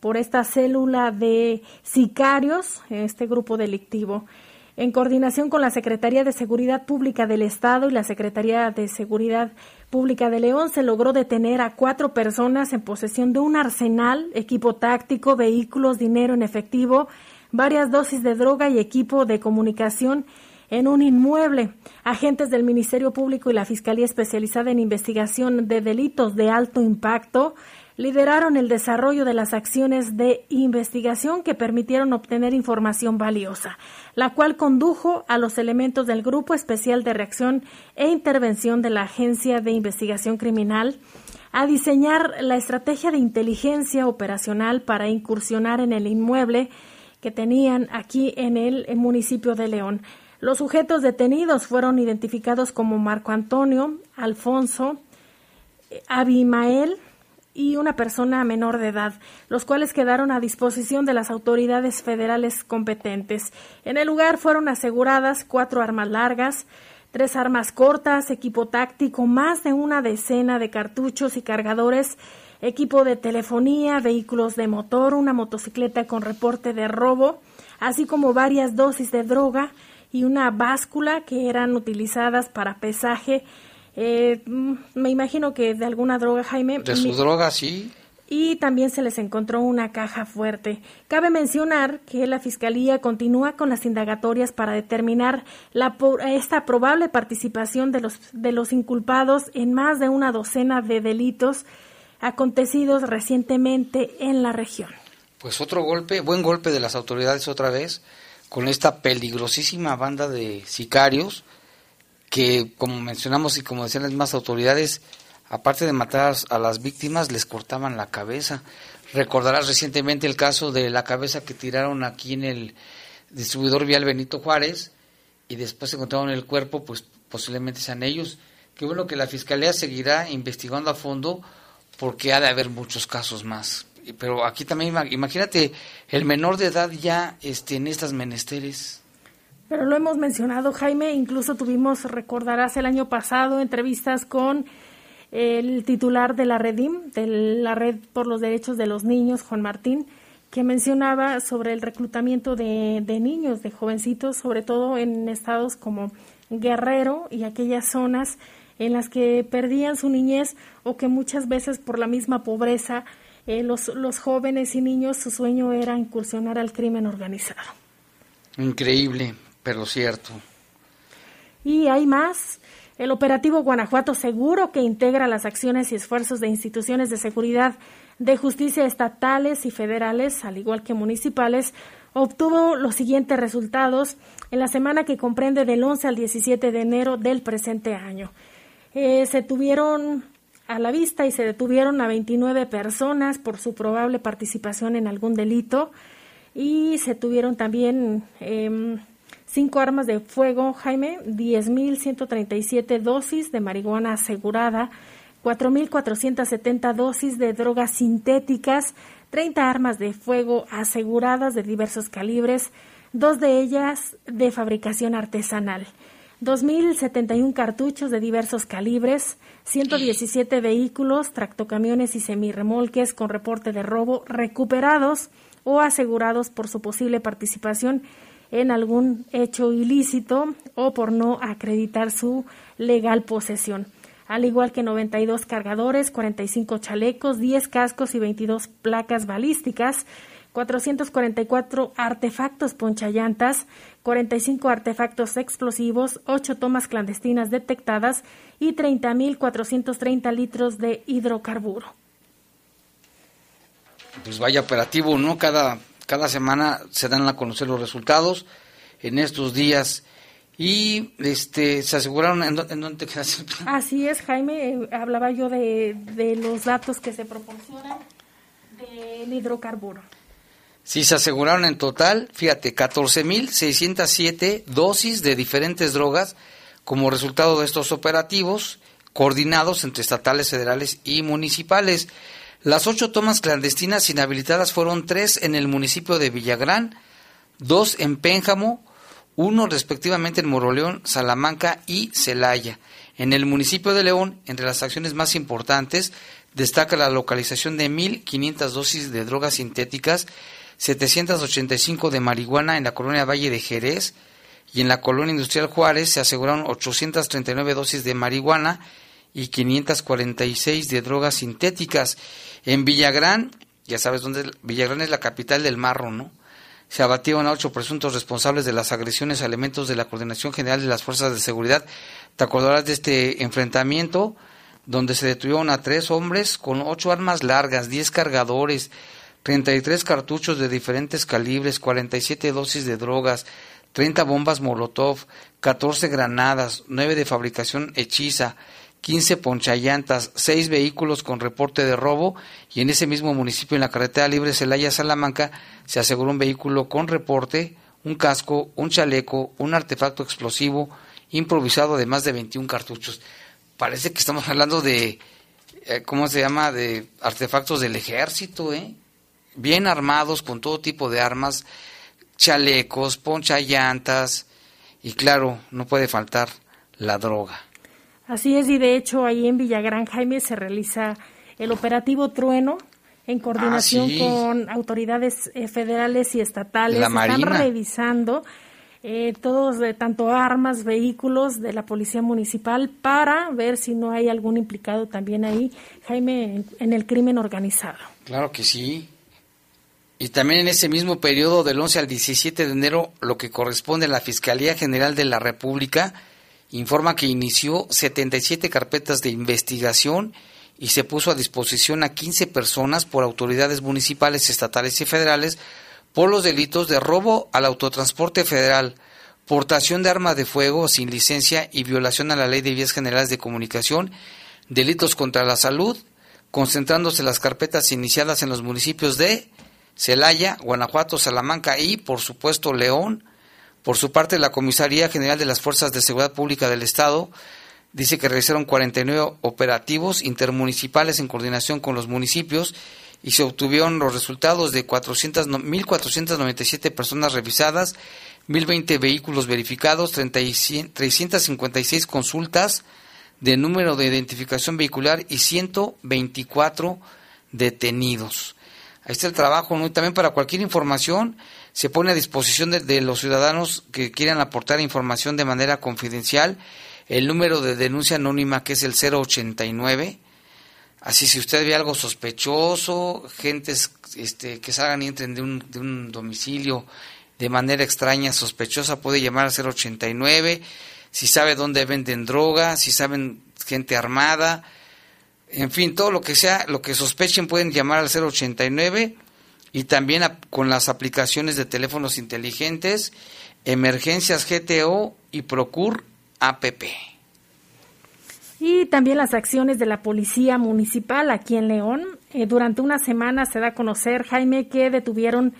por esta célula de sicarios, este grupo delictivo. En coordinación con la Secretaría de Seguridad Pública del Estado y la Secretaría de Seguridad Pública de León, se logró detener a cuatro personas en posesión de un arsenal, equipo táctico, vehículos, dinero en efectivo, varias dosis de droga y equipo de comunicación en un inmueble. Agentes del Ministerio Público y la Fiscalía Especializada en Investigación de Delitos de Alto Impacto lideraron el desarrollo de las acciones de investigación que permitieron obtener información valiosa, la cual condujo a los elementos del Grupo Especial de Reacción e Intervención de la Agencia de Investigación Criminal a diseñar la estrategia de inteligencia operacional para incursionar en el inmueble que tenían aquí en el municipio de León. Los sujetos detenidos fueron identificados como Marco Antonio, Alfonso, Abimael, y una persona menor de edad, los cuales quedaron a disposición de las autoridades federales competentes. En el lugar fueron aseguradas cuatro armas largas, tres armas cortas, equipo táctico, más de una decena de cartuchos y cargadores, equipo de telefonía, vehículos de motor, una motocicleta con reporte de robo, así como varias dosis de droga y una báscula que eran utilizadas para pesaje eh, mm, me imagino que de alguna droga, Jaime. De su droga, sí. Y también se les encontró una caja fuerte. Cabe mencionar que la Fiscalía continúa con las indagatorias para determinar la, esta probable participación de los, de los inculpados en más de una docena de delitos acontecidos recientemente en la región. Pues otro golpe, buen golpe de las autoridades otra vez, con esta peligrosísima banda de sicarios que, como mencionamos y como decían las mismas autoridades, aparte de matar a las víctimas, les cortaban la cabeza. Recordarás recientemente el caso de la cabeza que tiraron aquí en el distribuidor vial Benito Juárez y después encontraron el cuerpo, pues posiblemente sean ellos. Qué bueno que la Fiscalía seguirá investigando a fondo porque ha de haber muchos casos más. Pero aquí también, imagínate, el menor de edad ya este, en estas menesteres. Pero lo hemos mencionado, Jaime, incluso tuvimos, recordarás, el año pasado entrevistas con el titular de la Redim, de la Red por los Derechos de los Niños, Juan Martín, que mencionaba sobre el reclutamiento de, de niños, de jovencitos, sobre todo en estados como Guerrero y aquellas zonas en las que perdían su niñez o que muchas veces por la misma pobreza eh, los, los jóvenes y niños su sueño era incursionar al crimen organizado. Increíble, pero cierto. Y hay más. El operativo Guanajuato Seguro, que integra las acciones y esfuerzos de instituciones de seguridad de justicia estatales y federales, al igual que municipales, obtuvo los siguientes resultados en la semana que comprende del 11 al 17 de enero del presente año. Eh, se tuvieron a la vista y se detuvieron a 29 personas por su probable participación en algún delito y se tuvieron también eh, cinco armas de fuego, Jaime, 10.137 dosis de marihuana asegurada, 4.470 dosis de drogas sintéticas, 30 armas de fuego aseguradas de diversos calibres, dos de ellas de fabricación artesanal. 2.071 cartuchos de diversos calibres, 117 vehículos, tractocamiones y semirremolques con reporte de robo recuperados o asegurados por su posible participación en algún hecho ilícito o por no acreditar su legal posesión. Al igual que 92 cargadores, 45 chalecos, 10 cascos y 22 placas balísticas, 444 artefactos ponchallantas, 45 artefactos explosivos, 8 tomas clandestinas detectadas y 30.430 litros de hidrocarburo. Pues vaya operativo, ¿no? Cada, cada semana se dan a conocer los resultados en estos días y este se aseguraron en, dónde quedas. Así es, Jaime, eh, hablaba yo de, de los datos que se proporcionan del hidrocarburo. Sí, se aseguraron en total, fíjate, 14.607 dosis de diferentes drogas como resultado de estos operativos coordinados entre estatales, federales y municipales. Las ocho tomas clandestinas inhabilitadas fueron tres en el municipio de Villagrán, dos en Pénjamo, uno respectivamente en Moroleón, Salamanca y Celaya. En el municipio de León, entre las acciones más importantes, destaca la localización de 1.500 dosis de drogas sintéticas 785 de marihuana en la colonia Valle de Jerez y en la colonia industrial Juárez se aseguraron 839 dosis de marihuana y 546 de drogas sintéticas. En Villagrán, ya sabes dónde, Villagrán es la capital del marro, ¿no? Se abatieron a ocho presuntos responsables de las agresiones a elementos de la Coordinación General de las Fuerzas de Seguridad. ¿Te acordarás de este enfrentamiento? Donde se detuvieron a tres hombres con ocho armas largas, diez cargadores, 33 cartuchos de diferentes calibres, 47 dosis de drogas, 30 bombas Molotov, 14 granadas, 9 de fabricación hechiza, 15 ponchallantas, 6 vehículos con reporte de robo y en ese mismo municipio, en la carretera libre Celaya-Salamanca, se aseguró un vehículo con reporte, un casco, un chaleco, un artefacto explosivo improvisado de más de 21 cartuchos. Parece que estamos hablando de, eh, ¿cómo se llama?, de artefactos del ejército, ¿eh? Bien armados con todo tipo de armas, chalecos, poncha llantas y claro, no puede faltar la droga. Así es, y de hecho ahí en Villagrán, Jaime, se realiza el operativo Trueno en coordinación Ah, con autoridades eh, federales y estatales. La Están Marina. revisando eh, todos, de tanto armas, vehículos de la Policía Municipal para ver si no hay algún implicado también ahí, Jaime, en, en el crimen organizado. Claro que sí. Y también en ese mismo periodo del 11 al 17 de enero, lo que corresponde a la Fiscalía General de la República informa que inició 77 carpetas de investigación y se puso a disposición a 15 personas por autoridades municipales, estatales y federales por los delitos de robo al autotransporte federal, portación de arma de fuego sin licencia y violación a la Ley de Vías Generales de Comunicación, delitos contra la salud, concentrándose las carpetas iniciadas en los municipios de Celaya, Guanajuato, Salamanca y, por supuesto, León. Por su parte, la Comisaría General de las Fuerzas de Seguridad Pública del Estado dice que realizaron 49 operativos intermunicipales en coordinación con los municipios y se obtuvieron los resultados de 400, no- 1.497 personas revisadas, 1.020 vehículos verificados, 30 y cien- 356 consultas de número de identificación vehicular y 124 detenidos. Ahí está el trabajo, ¿no? Y también para cualquier información se pone a disposición de, los ciudadanos que quieran aportar información de manera confidencial el número de denuncia anónima que es el 089. Así si usted ve algo sospechoso, gentes este, que salgan y entren de un, de un domicilio de manera extraña, sospechosa, puede llamar al 089. Si sabe dónde venden droga, si saben gente armada, en fin, todo lo que sea, lo que sospechen pueden llamar al 089 y también con las aplicaciones de teléfonos inteligentes, Emergencias GTO y Procur APP. Y también las acciones de la Policía Municipal aquí en León. Eh, durante una semana se da a conocer, Jaime, que detuvieron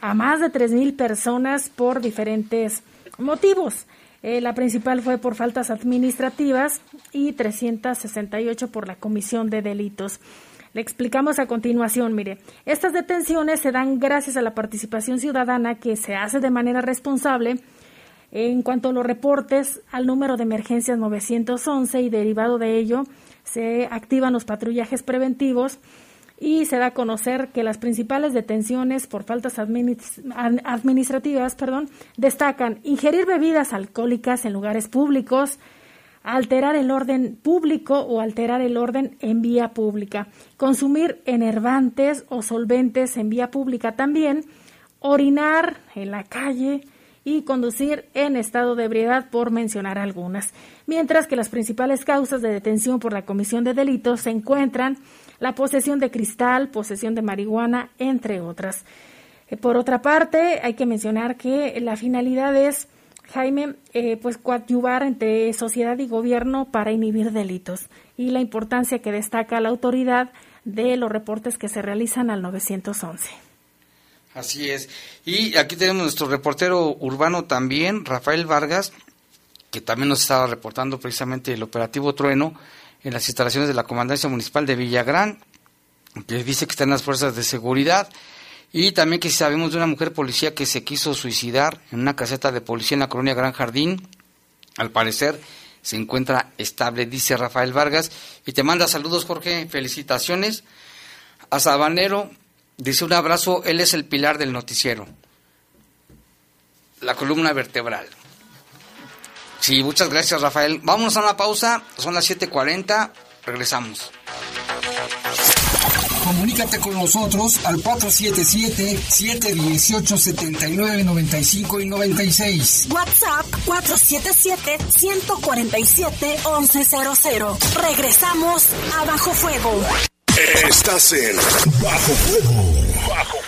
a más de 3.000 personas por diferentes motivos. Eh, la principal fue por faltas administrativas y 368 por la comisión de delitos. Le explicamos a continuación, mire, estas detenciones se dan gracias a la participación ciudadana que se hace de manera responsable en cuanto a los reportes al número de emergencias 911 y derivado de ello se activan los patrullajes preventivos y se da a conocer que las principales detenciones por faltas administrativas perdón, destacan ingerir bebidas alcohólicas en lugares públicos, alterar el orden público o alterar el orden en vía pública, consumir enervantes o solventes en vía pública también, orinar en la calle y conducir en estado de ebriedad, por mencionar algunas. Mientras que las principales causas de detención por la comisión de delitos se encuentran la posesión de cristal, posesión de marihuana, entre otras. Eh, por otra parte, hay que mencionar que la finalidad es, Jaime, eh, pues coadyuvar entre sociedad y gobierno para inhibir delitos y la importancia que destaca la autoridad de los reportes que se realizan al 911. Así es. Y aquí tenemos nuestro reportero urbano también, Rafael Vargas, que también nos estaba reportando precisamente el operativo Trueno en las instalaciones de la Comandancia Municipal de Villagrán, que dice que están las fuerzas de seguridad. Y también que sabemos de una mujer policía que se quiso suicidar en una caseta de policía en la colonia Gran Jardín. Al parecer se encuentra estable, dice Rafael Vargas. Y te manda saludos, Jorge. Felicitaciones. A Sabanero, dice un abrazo. Él es el pilar del noticiero. La columna vertebral. Sí, muchas gracias, Rafael. Vamos a una pausa. Son las 7:40. Regresamos. Comunícate con nosotros al 477-718-7995 y 96. WhatsApp 477-147-1100. Regresamos a Bajo Fuego. Estás en Bajo Fuego. Bajo Fuego.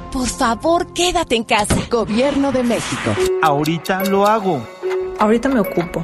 por favor quédate en casa. Gobierno de México. Ahorita lo hago. Ahorita me ocupo.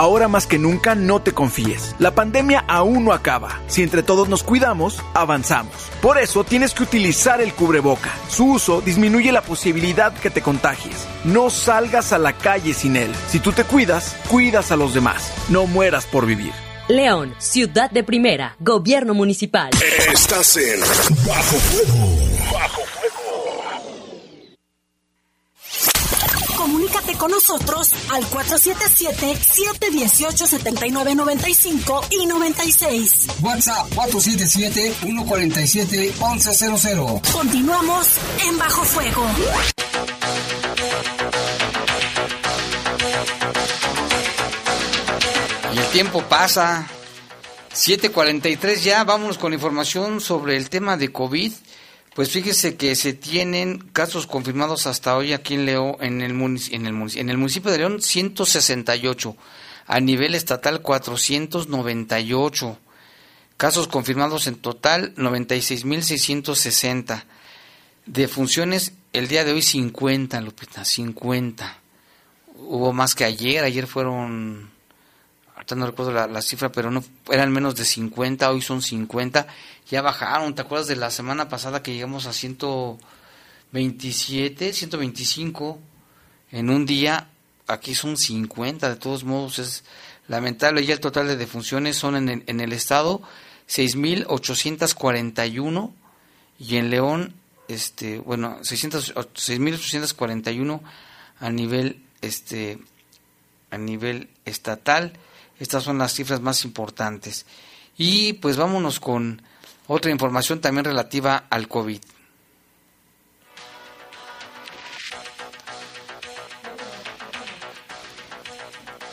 Ahora más que nunca no te confíes. La pandemia aún no acaba. Si entre todos nos cuidamos, avanzamos. Por eso tienes que utilizar el cubreboca. Su uso disminuye la posibilidad que te contagies. No salgas a la calle sin él. Si tú te cuidas, cuidas a los demás. No mueras por vivir. León, ciudad de primera, gobierno municipal. Estás en Bajo Fuego. Comunícate con nosotros al 477-718-7995 y 96. WhatsApp 477-147-1100. Continuamos en Bajo Fuego. Y el tiempo pasa. 7.43 ya, vámonos con información sobre el tema de COVID. Pues fíjese que se tienen casos confirmados hasta hoy aquí en León, en el, en el, en el municipio de León, 168. A nivel estatal, 498. Casos confirmados en total, 96.660. De funciones, el día de hoy, 50, Lupita, 50. Hubo más que ayer. Ayer fueron no recuerdo la, la, cifra, pero no eran menos de 50, hoy son 50, ya bajaron, ¿te acuerdas de la semana pasada que llegamos a 127, 125 en un día? Aquí son 50, de todos modos es lamentable, ya el total de defunciones son en el, en el estado 6.841 y en León, este, bueno, 6.841 a nivel, este, a nivel estatal. Estas son las cifras más importantes. Y pues vámonos con otra información también relativa al COVID.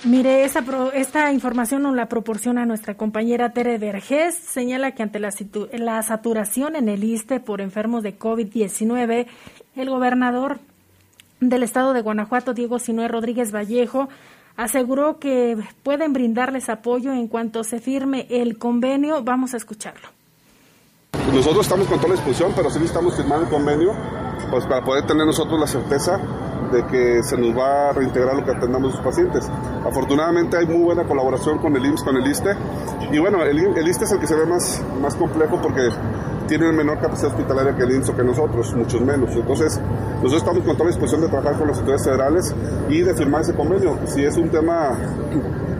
Mire, esta, información nos la proporciona nuestra compañera Tere Vergés. Señala que ante la, la saturación en el ISTE por enfermos de COVID-19, el gobernador del estado de Guanajuato, Diego Sinué Rodríguez Vallejo, aseguró que pueden brindarles apoyo en cuanto se firme el convenio. Vamos a escucharlo. Nosotros estamos con toda la disposición, pero sí necesitamos firmar el convenio pues para poder tener nosotros la certeza de que se nos va a reintegrar lo que atendamos a los pacientes. Afortunadamente hay muy buena colaboración con el IMSS, con el ISTE. Y bueno, el, el ISTE es el que se ve más, más complejo porque tiene menor capacidad hospitalaria que el IMSS o que nosotros, muchos menos. Entonces, nosotros estamos con toda la disposición de trabajar con las autoridades federales y de firmar ese convenio. Si es un tema,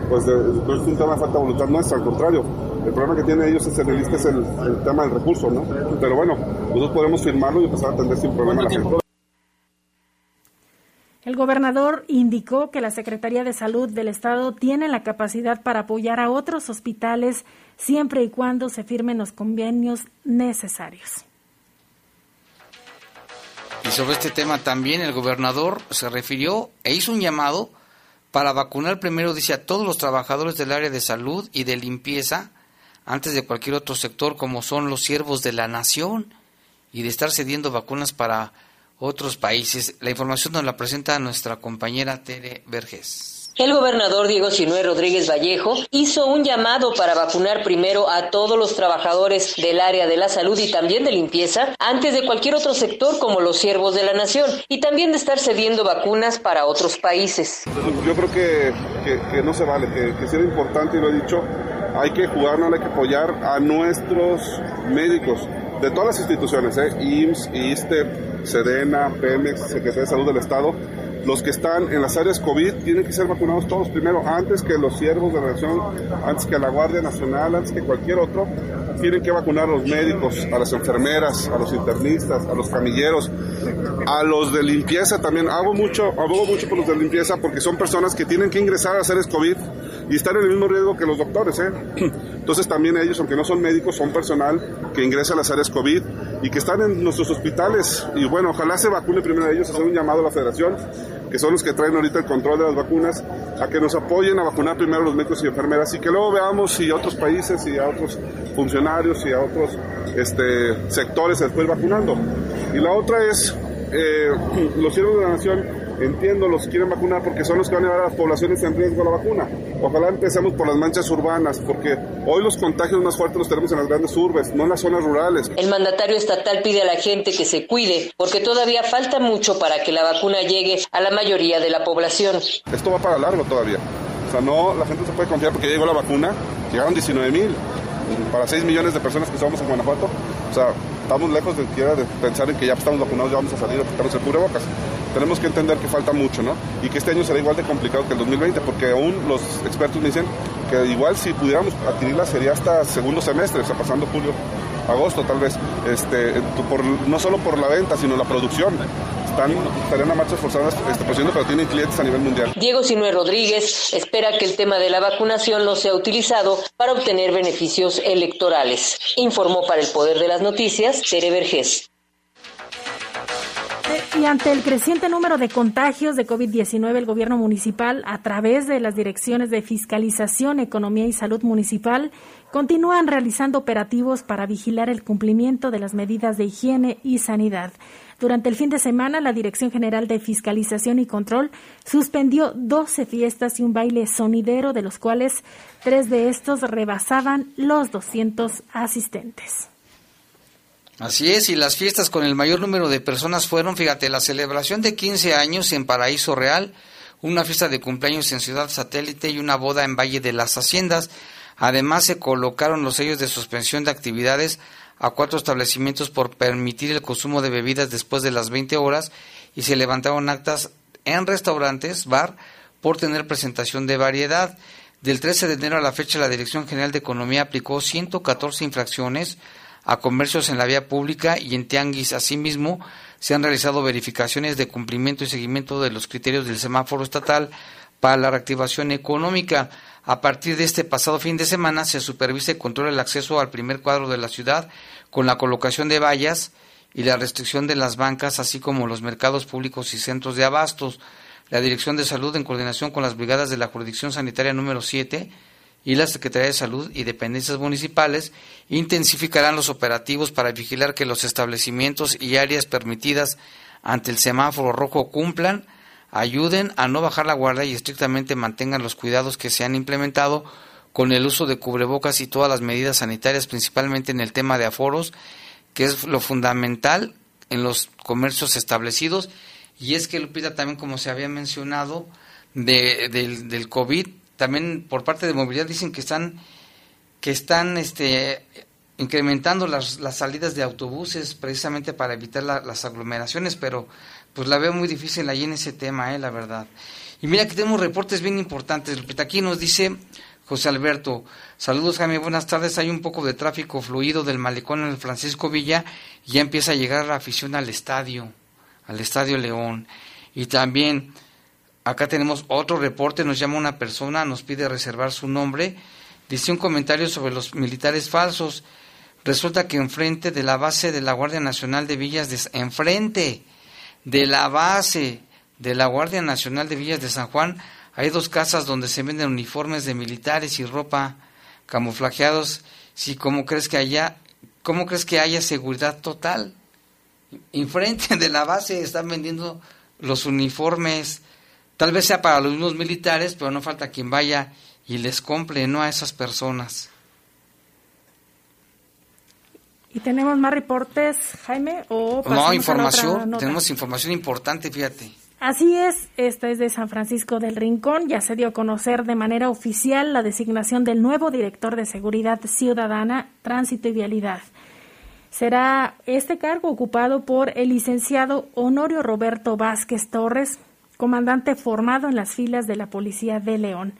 pues de, no es un tema de falta de voluntad nuestra, al contrario. El problema que tienen ellos es en el ISTE es el, el tema del recurso, ¿no? Pero bueno, nosotros podemos firmarlo y empezar a atender sin problema a la gente. El gobernador indicó que la Secretaría de Salud del Estado tiene la capacidad para apoyar a otros hospitales siempre y cuando se firmen los convenios necesarios. Y sobre este tema también el gobernador se refirió e hizo un llamado para vacunar primero, dice, a todos los trabajadores del área de salud y de limpieza antes de cualquier otro sector como son los siervos de la nación y de estar cediendo vacunas para otros países. La información nos la presenta nuestra compañera Tere Vergés. El gobernador Diego Sinué Rodríguez Vallejo hizo un llamado para vacunar primero a todos los trabajadores del área de la salud y también de limpieza antes de cualquier otro sector como los siervos de la nación y también de estar cediendo vacunas para otros países. Yo creo que, que, que no se vale, que, que es importante y lo he dicho, hay que jugarnos, hay que apoyar a nuestros médicos de todas las instituciones, ¿eh? IMSS, ISTE, SEDENA, PEMEX, Secretaría de Salud del Estado, los que están en las áreas COVID tienen que ser vacunados todos primero, antes que los siervos de la nación, antes que la Guardia Nacional, antes que cualquier otro. Tienen que vacunar a los médicos, a las enfermeras, a los internistas, a los camilleros, a los de limpieza también. Hago mucho, abogo mucho por los de limpieza porque son personas que tienen que ingresar a áreas COVID y están en el mismo riesgo que los doctores. ¿eh? Entonces también ellos, aunque no son médicos, son personal que ingresa a las áreas COVID y que están en nuestros hospitales. Y bueno, ojalá se vacune primero a ellos, hacer un llamado a la federación, que son los que traen ahorita el control de las vacunas, a que nos apoyen a vacunar primero a los médicos y enfermeras y que luego veamos si a otros países y a otros funcionarios y a otros este, sectores se después vacunando. Y la otra es, eh, los siervos de la nación entiendo, los quieren vacunar porque son los que van a llevar a las poblaciones en riesgo a la vacuna. Ojalá empecemos por las manchas urbanas, porque hoy los contagios más fuertes los tenemos en las grandes urbes, no en las zonas rurales. El mandatario estatal pide a la gente que se cuide, porque todavía falta mucho para que la vacuna llegue a la mayoría de la población. Esto va para largo todavía. O sea, no, la gente se puede confiar porque llegó la vacuna, llegaron 19 mil para 6 millones de personas que somos en Guanajuato. O sea, estamos lejos de, de pensar en que ya estamos vacunados, ya vamos a salir a quitarnos el cubrebocas tenemos que entender que falta mucho, ¿no? Y que este año será igual de complicado que el 2020, porque aún los expertos me dicen que igual si pudiéramos adquirirla sería hasta segundo semestre, o sea, pasando julio, agosto tal vez, este, no solo por la venta, sino la producción. Están, estarían a marchas forzadas este, produciendo, pero tienen clientes a nivel mundial. Diego Sinué Rodríguez espera que el tema de la vacunación no sea utilizado para obtener beneficios electorales. Informó para el Poder de las Noticias, Tere Vergés. Y ante el creciente número de contagios de COVID-19, el gobierno municipal, a través de las direcciones de fiscalización, economía y salud municipal, continúan realizando operativos para vigilar el cumplimiento de las medidas de higiene y sanidad. Durante el fin de semana, la Dirección General de Fiscalización y Control suspendió 12 fiestas y un baile sonidero, de los cuales tres de estos rebasaban los 200 asistentes. Así es, y las fiestas con el mayor número de personas fueron, fíjate, la celebración de 15 años en Paraíso Real, una fiesta de cumpleaños en Ciudad Satélite y una boda en Valle de las Haciendas. Además, se colocaron los sellos de suspensión de actividades a cuatro establecimientos por permitir el consumo de bebidas después de las 20 horas y se levantaron actas en restaurantes, bar, por tener presentación de variedad. Del 13 de enero a la fecha, la Dirección General de Economía aplicó 114 infracciones a comercios en la vía pública y en tianguis. Asimismo, se han realizado verificaciones de cumplimiento y seguimiento de los criterios del semáforo estatal para la reactivación económica. A partir de este pasado fin de semana se supervisa y controla el acceso al primer cuadro de la ciudad con la colocación de vallas y la restricción de las bancas, así como los mercados públicos y centros de abastos la Dirección de Salud, en coordinación con las brigadas de la Jurisdicción Sanitaria número 7 y la Secretaría de Salud y dependencias municipales, intensificarán los operativos para vigilar que los establecimientos y áreas permitidas ante el semáforo rojo cumplan, ayuden a no bajar la guardia y estrictamente mantengan los cuidados que se han implementado con el uso de cubrebocas y todas las medidas sanitarias, principalmente en el tema de aforos, que es lo fundamental en los comercios establecidos. Y es que, Lupita, también como se había mencionado, de, del, del COVID, también por parte de movilidad dicen que están, que están este, incrementando las, las salidas de autobuses precisamente para evitar las aglomeraciones, pero pues la veo muy difícil ahí en ese tema, eh, la verdad. Y mira que tenemos reportes bien importantes. Aquí nos dice José Alberto, saludos Jaime, buenas tardes. Hay un poco de tráfico fluido del malecón en el Francisco Villa y ya empieza a llegar la afición al estadio al Estadio León. Y también acá tenemos otro reporte, nos llama una persona, nos pide reservar su nombre, dice un comentario sobre los militares falsos. Resulta que enfrente de la base de la Guardia Nacional de Villas de enfrente de la base de la Guardia Nacional de Villas de San Juan hay dos casas donde se venden uniformes de militares y ropa camuflajeados. Si cómo crees que haya cómo crees que haya seguridad total? enfrente de la base están vendiendo los uniformes, tal vez sea para los mismos militares, pero no falta quien vaya y les compre, ¿no? A esas personas. ¿Y tenemos más reportes, Jaime? ¿O no, información, tenemos información importante, fíjate. Así es, esta es de San Francisco del Rincón. Ya se dio a conocer de manera oficial la designación del nuevo director de Seguridad Ciudadana, Tránsito y Vialidad. Será este cargo ocupado por el licenciado Honorio Roberto Vázquez Torres, comandante formado en las filas de la Policía de León,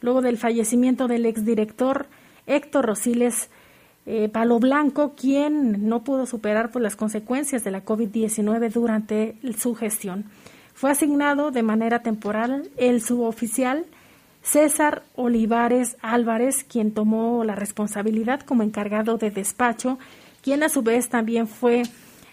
luego del fallecimiento del exdirector Héctor Rosiles eh, Palo Blanco, quien no pudo superar por las consecuencias de la COVID-19 durante su gestión. Fue asignado de manera temporal el suboficial César Olivares Álvarez, quien tomó la responsabilidad como encargado de despacho quien a su vez también fue,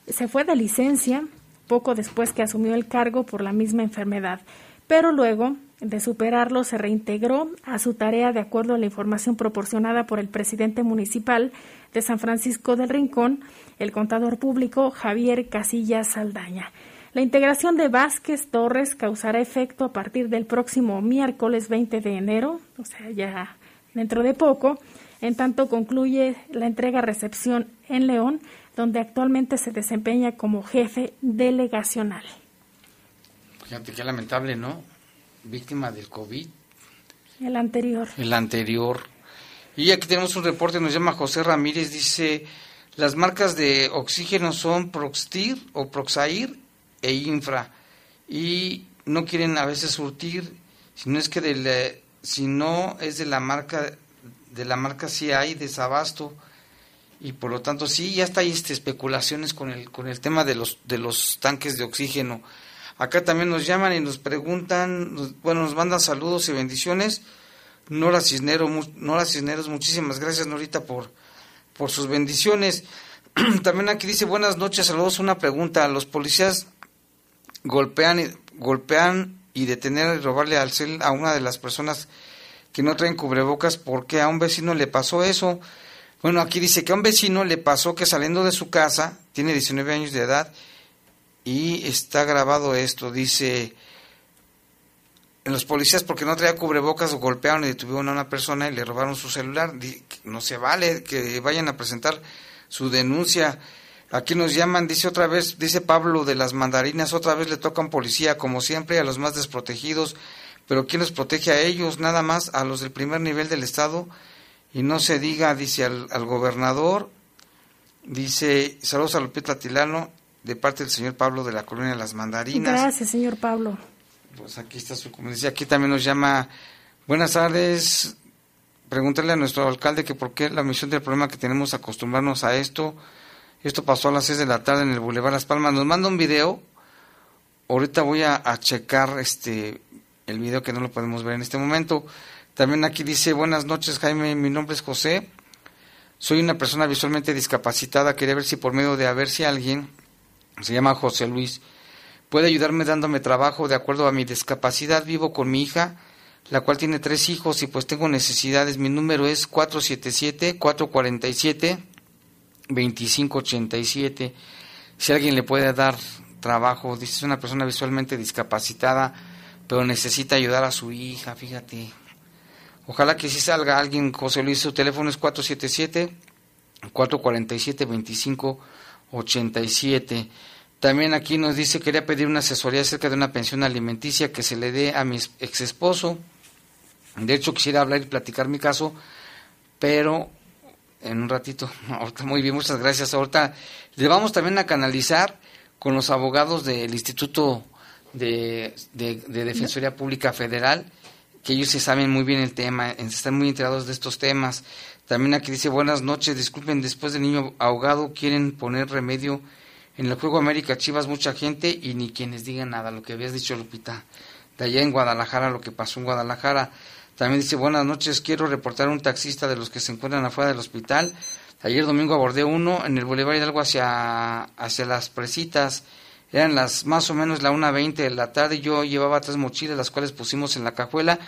se fue de licencia poco después que asumió el cargo por la misma enfermedad, pero luego de superarlo se reintegró a su tarea de acuerdo a la información proporcionada por el presidente municipal de San Francisco del Rincón, el contador público Javier Casillas Saldaña. La integración de Vázquez Torres causará efecto a partir del próximo miércoles 20 de enero, o sea, ya dentro de poco, en tanto concluye la entrega-recepción en León, donde actualmente se desempeña como jefe delegacional. Fíjate qué lamentable, ¿no? Víctima del COVID. El anterior. El anterior. Y aquí tenemos un reporte, nos llama José Ramírez, dice, las marcas de oxígeno son Proxtir o Proxair e Infra. Y no quieren a veces surtir, si no es que de si no es de la marca de la marca sí hay desabasto y por lo tanto sí ya está ahí este, especulaciones con el con el tema de los de los tanques de oxígeno. Acá también nos llaman y nos preguntan bueno nos mandan saludos y bendiciones. Nora Cisneros Nora Cisneros muchísimas gracias Norita por por sus bendiciones. También aquí dice buenas noches saludos una pregunta los policías golpean golpean y detener y robarle al cel a una de las personas que no traen cubrebocas porque a un vecino le pasó eso. Bueno, aquí dice que a un vecino le pasó que saliendo de su casa, tiene 19 años de edad, y está grabado esto, dice, en los policías porque no traía cubrebocas golpearon y detuvieron a una persona y le robaron su celular. No se vale que vayan a presentar su denuncia. Aquí nos llaman, dice otra vez, dice Pablo de las mandarinas, otra vez le tocan policía, como siempre, a los más desprotegidos. Pero ¿quién los protege a ellos? Nada más a los del primer nivel del Estado. Y no se diga, dice al, al gobernador, dice, saludos a Lupita Tilano, de parte del señor Pablo de la Colonia de las Mandarinas. Gracias, señor Pablo. Pues aquí está su decía Aquí también nos llama, buenas tardes, pregúntale a nuestro alcalde que por qué la misión del problema que tenemos acostumbrarnos a esto. Esto pasó a las 6 de la tarde en el Boulevard Las Palmas. Nos manda un video. Ahorita voy a, a checar este el video que no lo podemos ver en este momento. También aquí dice, buenas noches Jaime, mi nombre es José. Soy una persona visualmente discapacitada. Quería ver si por medio de a ver si alguien, se llama José Luis, puede ayudarme dándome trabajo de acuerdo a mi discapacidad. Vivo con mi hija, la cual tiene tres hijos y pues tengo necesidades. Mi número es 477-447-2587. Si alguien le puede dar trabajo, dice, es una persona visualmente discapacitada, pero necesita ayudar a su hija, fíjate. Ojalá que si salga alguien, José Luis, su teléfono es 477-447-2587. También aquí nos dice, quería pedir una asesoría acerca de una pensión alimenticia que se le dé a mi ex esposo. De hecho, quisiera hablar y platicar mi caso, pero en un ratito. Ahorita, muy bien, muchas gracias. Ahorita le vamos también a canalizar con los abogados del Instituto de Defensoría Pública Federal, que ellos se saben muy bien el tema, están muy enterados de estos temas. También aquí dice, buenas noches, disculpen, después del niño ahogado quieren poner remedio en el juego América Chivas mucha gente y ni quienes digan nada, lo que habías dicho Lupita, de allá en Guadalajara, lo que pasó en Guadalajara. También dice, buenas noches, quiero reportar a un taxista de los que se encuentran afuera del hospital. Ayer domingo abordé uno en el Boulevard Hidalgo hacia, hacia las presitas. Eran las más o menos la 1.20 de la tarde. Yo llevaba tres mochilas, las cuales pusimos en la cajuela.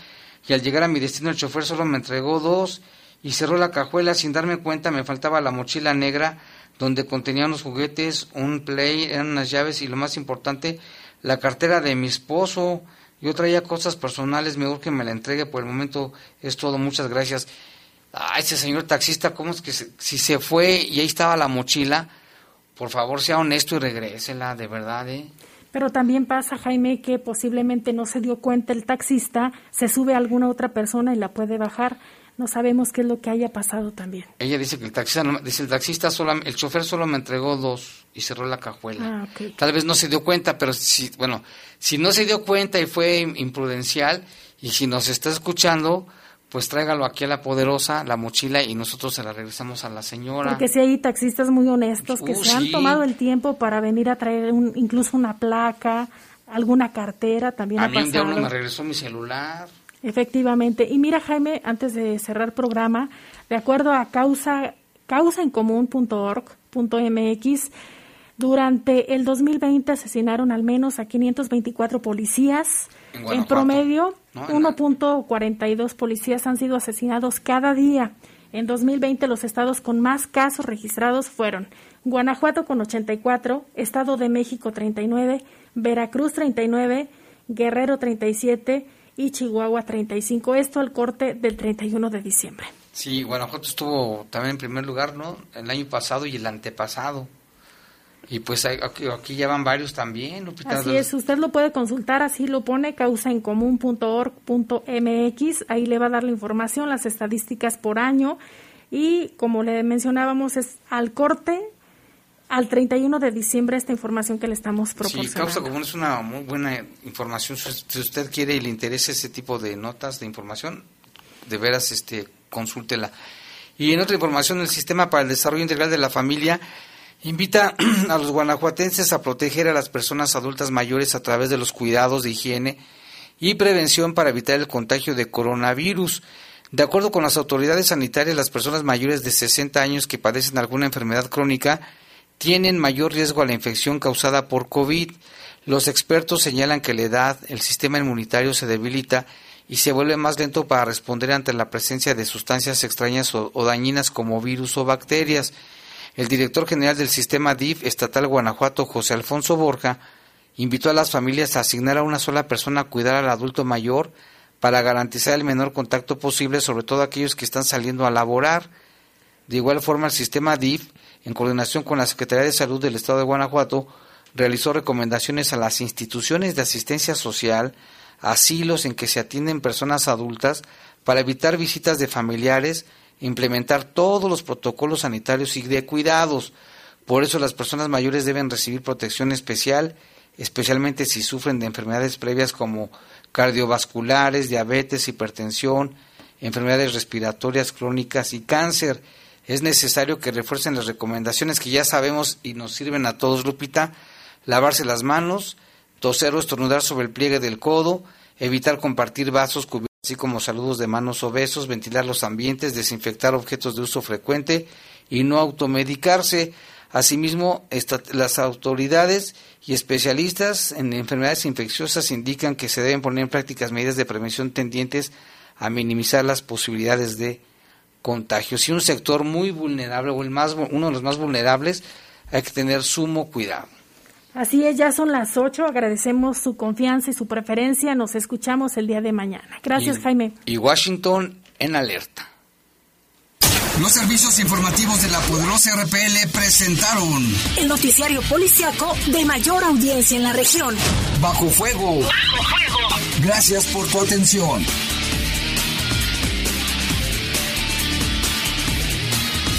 Y al llegar a mi destino, el chofer solo me entregó dos y cerró la cajuela. Sin darme cuenta, me faltaba la mochila negra donde contenía unos juguetes, un play, eran unas llaves y lo más importante, la cartera de mi esposo. Yo traía cosas personales, mejor que me la entregue. Por el momento es todo. Muchas gracias. Ah, ese señor taxista, ¿cómo es que si se fue y ahí estaba la mochila? Por favor sea honesto y regrésela, de verdad, ¿eh? Pero también pasa, Jaime, que posiblemente no se dio cuenta el taxista, se sube a alguna otra persona y la puede bajar. No sabemos qué es lo que haya pasado también. Ella dice que el taxista, dice el taxista solo, el chofer solo me entregó dos y cerró la cajuela. Ah, Tal vez no se dio cuenta, pero si, bueno, si no se dio cuenta y fue imprudencial y si nos está escuchando, pues tráigalo aquí a la poderosa, la mochila, y nosotros se la regresamos a la señora. Porque si hay taxistas muy honestos que Uh, se han sí. tomado el tiempo para venir a traer un- incluso una placa, alguna cartera, también a ha mí un diablo pasado. me regresó mi celular. Efectivamente. Y mira, Jaime, antes de cerrar programa, de acuerdo a causa causaencomún.org.mx, durante el 2020 asesinaron al menos a 524 policías. En promedio, No, en- 1.42 policías han sido asesinados cada día. En 2020 los estados con más casos registrados fueron Guanajuato con 84, Estado de México 39, Veracruz 39, Guerrero 37 y Chihuahua 35. Esto al corte del 31 de diciembre. Sí, Guanajuato estuvo también en primer lugar, ¿no? El año pasado y el antepasado. Y pues aquí, aquí ya van varios también, Lupita. Así es, usted lo puede consultar, así lo pone causaencomún.org.mx, ahí le va a dar la información, las estadísticas por año y como le mencionábamos es al corte al 31 de diciembre esta información que le estamos Sí, proporcionando. Causa Común es una muy buena información. Si si usted quiere y le interesa ese tipo de notas, de información, de veras este, consúltela. Y en otra información, el Sistema para el Desarrollo Integral de la Familia invita a los guanajuatenses a proteger a las personas adultas mayores a través de los cuidados de higiene y prevención para evitar el contagio de coronavirus. De acuerdo con las autoridades sanitarias, las personas mayores de 60 años que padecen alguna enfermedad crónica tienen mayor riesgo a la infección causada por COVID. Los expertos señalan que la edad, el sistema inmunitario se debilita y se vuelve más lento para responder ante la presencia de sustancias extrañas o, o dañinas como virus o bacterias. El director general del sistema DIF estatal Guanajuato, José Alfonso Borja, invitó a las familias a asignar a una sola persona a cuidar al adulto mayor para garantizar el menor contacto posible, sobre todo aquellos que están saliendo a laborar. De igual forma, el sistema DIF en coordinación con la Secretaría de Salud del Estado de Guanajuato, realizó recomendaciones a las instituciones de asistencia social, asilos en que se atienden personas adultas, para evitar visitas de familiares, implementar todos los protocolos sanitarios y de cuidados. Por eso las personas mayores deben recibir protección especial, especialmente si sufren de enfermedades previas como cardiovasculares, diabetes, hipertensión, enfermedades respiratorias crónicas y cáncer. Es necesario que refuercen las recomendaciones que ya sabemos y nos sirven a todos, Lupita. Lavarse las manos, toser o estornudar sobre el pliegue del codo, evitar compartir vasos cubiertos, así como saludos de manos o besos, ventilar los ambientes, desinfectar objetos de uso frecuente y no automedicarse. Asimismo, las autoridades y especialistas en enfermedades infecciosas indican que se deben poner en prácticas medidas de prevención tendientes a minimizar las posibilidades de contagio. Si un sector muy vulnerable o el más, uno de los más vulnerables, hay que tener sumo cuidado. Así es, ya son las 8. Agradecemos su confianza y su preferencia. Nos escuchamos el día de mañana. Gracias, Jaime. Y Washington en alerta. Los servicios informativos de la poderosa RPL presentaron el noticiario policiaco de mayor audiencia en la región. Bajo fuego. Bajo fuego. Gracias por tu atención.